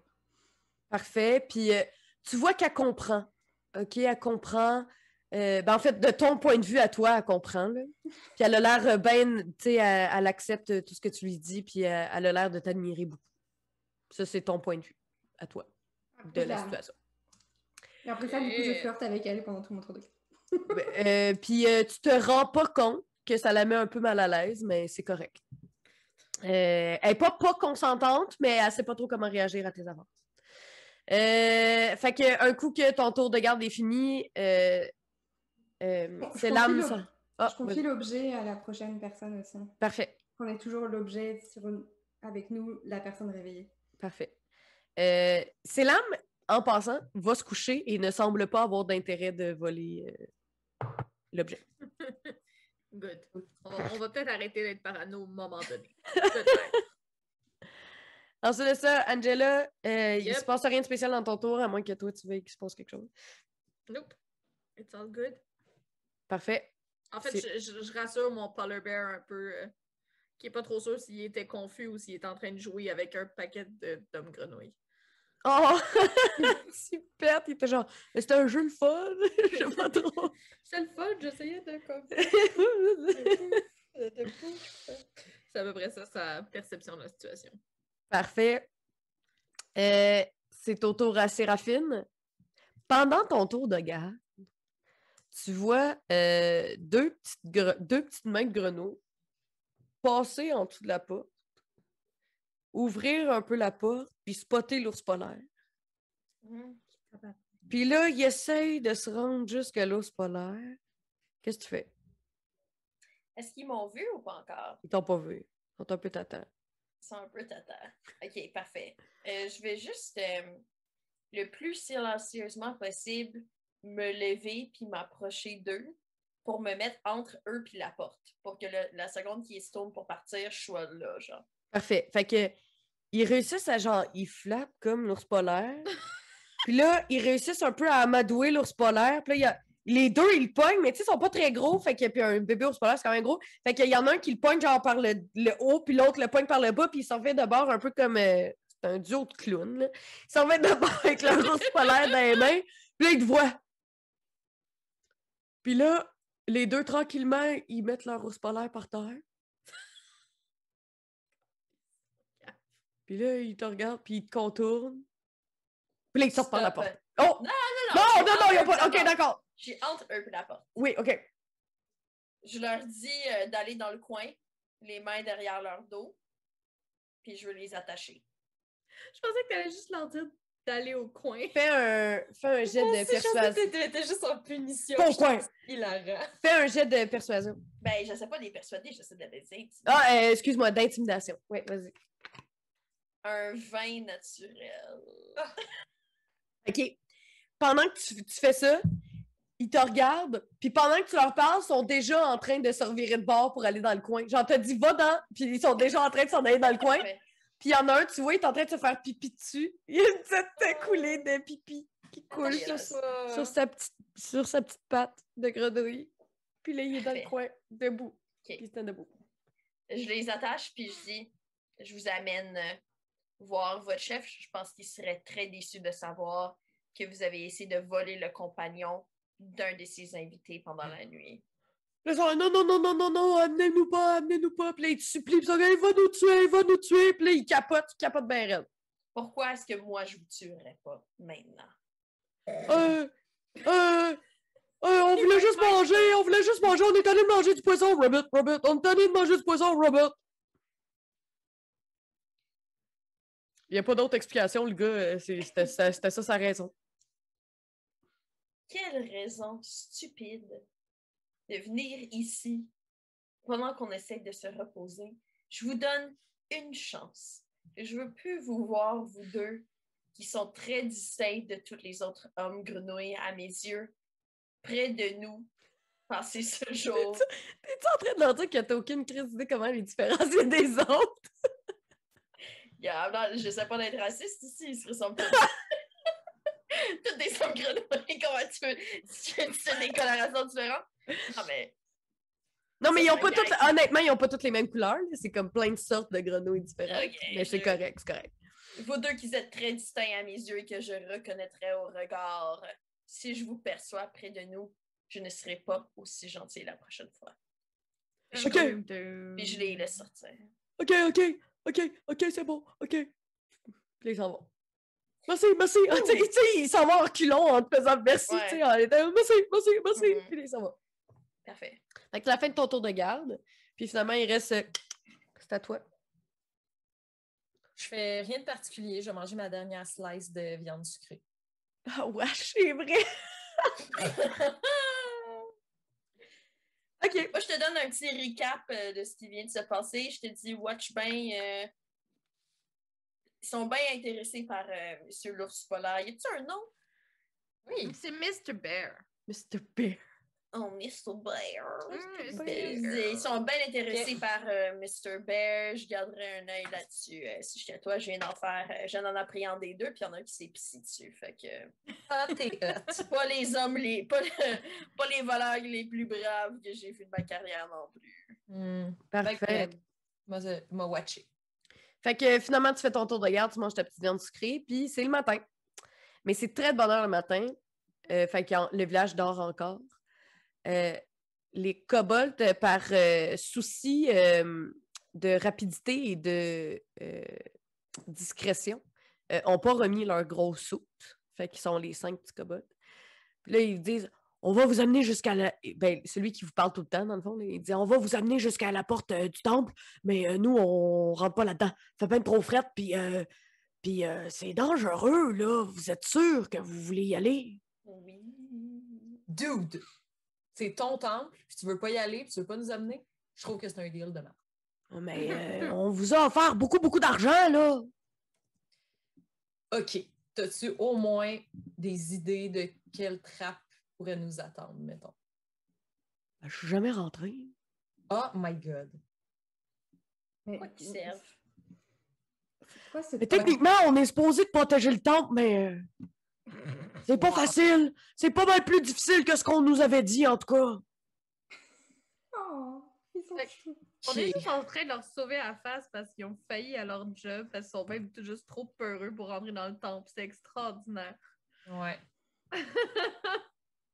Parfait. Puis, euh, tu vois qu'elle comprend. OK? Elle comprend. Euh, ben, en fait, de ton point de vue à toi, elle comprend. là. Puis elle a l'air ben, tu sais, elle, elle accepte tout ce que tu lui dis, puis euh, elle a l'air de t'admirer beaucoup. Ça, c'est ton point de vue à toi de la situation. Et après ça, du coup, je flirte avec elle pendant tout mon tour de Ben, euh, puis euh, tu te rends pas compte que ça la met un peu mal à l'aise, mais c'est correct. Euh, elle est pas pas consentante, mais elle sait pas trop comment réagir à tes avances. Euh, fait que un coup que ton tour de garde est fini, euh, c'est l'âme. ça- Ah, Je confie l'objet à la prochaine personne aussi. Parfait. On est toujours l'objet une- avec nous, la personne réveillée. Parfait. Euh, Selam, en passant, va se coucher et ne semble pas avoir d'intérêt de voler euh, l'objet. Good. On va, peut-être arrêter d'être parano au moment donné. Ensuite de ça, Angela, euh, il Yep. se passe rien de spécial dans ton tour, à moins que toi, tu veuilles qu'il se passe quelque chose. nope. It's all good. Parfait. En fait, je, je- je rassure mon polar bear un peu, euh, qui est pas trop sûr s'il était confus ou s'il est en train de jouer avec un paquet de- d'hommes grenouilles. Oh! Super! Il était genre, c'était un jeu le fun! Je sais pas trop. C'est le fun, j'essayais de comme. C'est à peu près ça, sa perception de la situation. Parfait. Euh, c'est au tour à Séraphine. Pendant ton tour de garde, tu vois euh, deux, petites deux petites mains de grenouille passer en dessous de la porte, ouvrir un peu la porte, puis spotter l'ours polaire. Puis là, il essaye de se rendre jusqu'à l'ours polaire. Qu'est-ce que tu fais? Est-ce qu'ils m'ont vu ou pas encore? Ils t'ont pas vu. Ils sont un peu t'attendent. Ils sont un peu tata. Ok, parfait. Euh, je vais juste, euh, le plus silencieusement possible, me lever puis m'approcher d'eux pour me mettre entre eux puis la porte. Pour que le- la seconde qui se tourne pour partir, je sois là, genre. Parfait. Fait que ils réussissent à genre, ils flappent comme l'ours polaire. Puis là, ils réussissent un peu à amadouer l'ours polaire. Puis là, y a, les deux, ils le pognent, mais tu sais, ils sont pas très gros. Fait que, puis un bébé ours polaire, c'est quand même gros. Fait qu'il y en a un qui le pogne genre par le, le haut, puis l'autre le pogne par le bas, puis ils s'en fait de bord un peu comme. euh, c'est un duo de clowns, là. Ils s'en fait de bord avec leur ours polaire dans les mains. Puis là, ils te voient. Puis là, les deux, tranquillement, ils mettent leur ours polaire par terre. Puis là, ils te regardent, puis ils te contournent. Puis là, ils sortent par la porte. Oh! Non, Non, j'ai non, non, entre il y a pas. Ok, d'accord. J'ai entre eux puis la porte. Oui, ok. Je leur dis euh, d'aller dans le coin, les mains derrière leur dos, puis je veux les attacher. Je pensais que t'allais juste leur dire d'aller au coin. Fais un, fais un jet de je persuasion. t'étais juste en punition. Au Je coin. hilarant. Fais un jet de persuasion. Ben, je sais pas les persuader, j'essaie de les intimider. Ah, euh, excuse-moi, d'intimidation. Oui, vas-y. Un vin naturel. OK. Pendant que tu, tu fais ça, ils te regardent, puis pendant que tu leur parles, ils sont déjà en train de se revirer de bord pour aller dans le coin. Genre, t'as dit va dans, puis ils sont déjà en train de s'en aller dans le coin. Puis il y en a un, tu vois, il est en train de se faire pipi dessus. Il y a une petite coulée de pipi qui coule sur, sa- sur sa petite, sur sa petite patte de grenouille. Puis là, il est dans le coin, debout. Ok. Puis il debout. Je les attache, puis je dis, je vous amène euh, voir votre chef. Je pense qu'il serait très déçu de savoir que vous avez essayé de voler le compagnon d'un de ses invités pendant la nuit. Là, ils sont là, non, non, non, non, non, non, amenez-nous pas, amenez-nous pas. Puis là, ils te supplient, puis ils sont là, il va nous tuer, il va nous tuer. Puis là, ils capotent, ils capotent bien raide. Pourquoi est-ce que moi, je vous tuerais pas maintenant? Euh, euh, euh, on voulait juste manger, on voulait juste manger, on est allé manger du poisson, Robert, Robert, on est allé manger du poisson, Robert. Il n'y a pas d'autre explication, le gars, euh, c'est- c'était ça, c'était ça sa raison. Quelle raison stupide de venir ici pendant qu'on essaie de se reposer. Je vous donne une chance. Je veux plus vous voir, vous deux, qui sont très distincts de tous les autres hommes grenouilles à mes yeux, près de nous, passer ce jour. T'es-tu en train de leur dire que t'as aucune crise d'idée comment les différencier des autres? Yeah, non, je sais pas d'être raciste ici, ils se ressemblent tous. Toutes des hommes grenouilles, comment tu peux. Tu as des colorations différentes? Non, mais. Non, mais ils ont pas toutes, honnêtement, ils ont pas toutes les mêmes couleurs. C'est comme plein de sortes de grenouilles différentes. Mais c'est je- correct, c'est correct. Vous deux qui êtes très distincts à mes yeux et que je reconnaîtrais au regard, si je vous perçois près de nous, je ne serai pas aussi gentil la prochaine fois. Ok. Puis je les laisse sortir. OK, OK, OK, OK, c'est bon, OK. Puis ils s'en vont. Merci, merci. Ah, tu sais, tu sais, ils s'en vont en culon en te faisant merci, Ouais. tu sais, en étant merci, merci, merci. Mhm. Puis ils s'en vont. Parfait. Fait que la fin de ton tour de garde. Puis finalement, il reste. euh, C'est à toi. Je fais rien de particulier. Je vais manger ma dernière slice de viande sucrée. Ah, wesh, c'est vrai. OK. Moi, je te donne un petit recap euh, de ce qui vient de se passer. Je te dis, watch bien. euh, ils sont bien intéressés par euh, Monsieur l'ours polaire. Y a-tu un nom? Oui. C'est Mr. Bear. Mr. Bear. Oh, Mr. Bear. Mm, Mr. Bear. Ils sont bien intéressés par euh, Mr. Bear. Je garderai un œil là-dessus. Euh, si j'étais à toi, je viens d'en faire. euh, je viens d'en appréhender deux, puis il y en a un qui s'est pissé dessus. Fait que. Ah, t'es pas les hommes, les. Pas, le- pas les voleurs les plus braves que j'ai vu de ma carrière non plus. Hmm. Parfait. Fait que, Moi, je- m'a watché. Fait que finalement, tu fais ton tour de garde, tu manges ta petite viande sucrée, puis c'est le matin. Mais c'est très de bonne heure le matin. Euh, fait que le village dort encore. Euh, les kobolds, par euh, souci euh, de rapidité et de euh, discrétion, n'ont pas remis leur grosse soute. Fait qu'ils sont les cinq petits kobolds. Puis là, ils disent On va vous amener jusqu'à la. Ben, celui qui vous parle tout le temps, dans le fond, là, il dit On va vous amener jusqu'à la porte euh, du temple, mais euh, nous, on rentre pas là-dedans. Ça fait pas trop frette, puis euh, puis euh, c'est dangereux, là. Vous êtes sûr que vous voulez y aller? Oui. Dude, c'est ton temple, puis tu veux pas y aller, puis tu veux pas nous amener. Je trouve que c'est un deal de merde. Oh, Mais euh, on vous a offert beaucoup, beaucoup d'argent, là. OK. T'as-tu au moins des idées de quelle trappe pourrait nous attendre, mettons? Ben, je suis jamais rentrée. Oh my God. Mais, Quoi qu'ils servent? c'est quoi ce Mais techniquement, on est supposé de protéger le temple, mais euh, c'est pas Wow. facile. C'est pas mal plus difficile que ce qu'on nous avait dit, en tout cas. Oh, ils sont. On est juste en train de leur sauver la face parce qu'ils ont failli à leur job, parce qu'ils sont même tout juste trop peureux pour rentrer dans le temple. C'est extraordinaire. Ouais.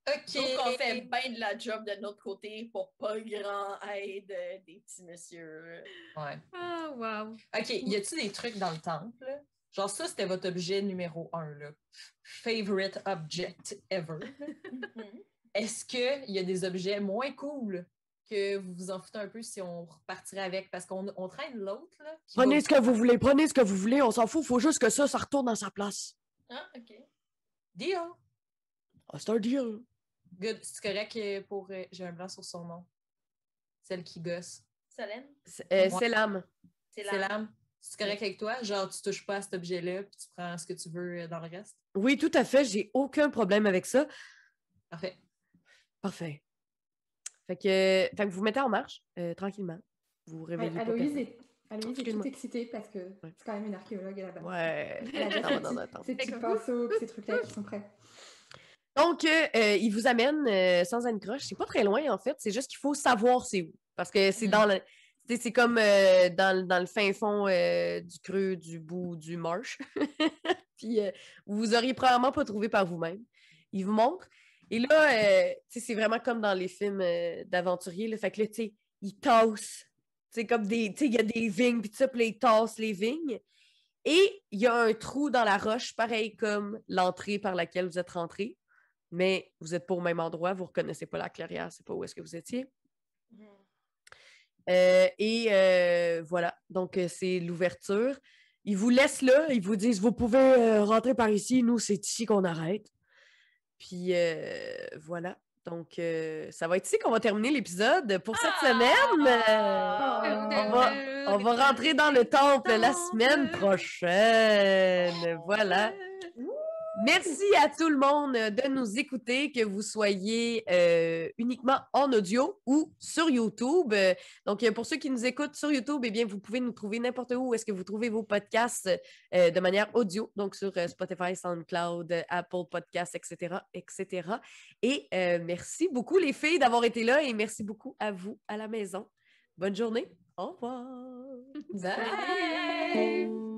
OK. Donc, on fait bien de la job de notre côté pour pas grand aide euh, des petits messieurs. Ouais. Ah, wow. OK, y a-tu des trucs dans le temple? Genre, ça, c'était votre objet numéro un, là. Favorite object ever. Mhm. Est-ce qu'il y a des objets moins cool que vous vous en foutez un peu si on repartirait avec? Parce qu'on on traîne l'autre, là. Prenez va- ce que vous voulez, prenez ce que vous voulez, on s'en fout. Faut juste que ça, ça retourne dans sa place. Ah, OK. Deal. Ah, c'est un deal. Good. C'est correct pour... euh, J'ai un blanc sur son nom. Celle qui gosse. Solène, C'est euh, l'âme. c'est l'âme. C'est correct avec toi? Genre, tu touches pas à cet objet-là, puis tu prends ce que tu veux euh, dans le reste? Oui, tout à fait. J'ai aucun problème avec ça. Parfait. Parfait. Fait que, fait que vous vous mettez en marche, euh, tranquillement. Vous réveillez pas Aloïse est, Aloïse est toute excitée parce que c'est quand même une archéologue à la base. Ouais. Non, petits- pinceaux, ces trucs-là qui sont prêts. Donc, euh, euh, il vous amène euh, sans une croche. C'est pas très loin, en fait. C'est juste qu'il faut savoir c'est où. Parce que c'est Mm. dans le. C'est- comme euh, dans, dans le fin fond euh, du creux du bout du marche. Puis euh, vous auriez probablement pas trouvé par vous-même. Il vous montre. Et là, euh, c'est vraiment comme dans les films d'aventuriers. Fait que là, tu sais, il tasse. C'est comme des. Il y a des vignes, puis tout ça, puis là, il tasse les vignes. Et il y a un trou dans la roche, pareil comme l'entrée par laquelle vous êtes rentré. Mais vous n'êtes pas au même endroit, vous ne reconnaissez pas la clairière, c'est pas où est-ce que vous étiez. Euh, et euh, voilà, donc euh, c'est l'ouverture. Ils vous laissent là, ils vous disent vous pouvez rentrer par ici, nous c'est ici qu'on arrête. Puis voilà, donc euh, ça va être ici qu'on va terminer l'épisode pour cette semaine. Euh, Ah! on va- on va rentrer dans le temple la semaine prochaine. Voilà. Merci à tout le monde de nous écouter, que vous soyez euh, uniquement en audio ou sur YouTube. Donc, pour ceux qui nous écoutent sur YouTube, eh bien, vous pouvez nous trouver n'importe où. Est-ce que vous trouvez vos podcasts euh, de manière audio, donc sur euh, Spotify, SoundCloud, Apple Podcasts, etc., etc. Et merci beaucoup les filles d'avoir été là et merci beaucoup à vous à la maison. Bonne journée. Au revoir. Bye!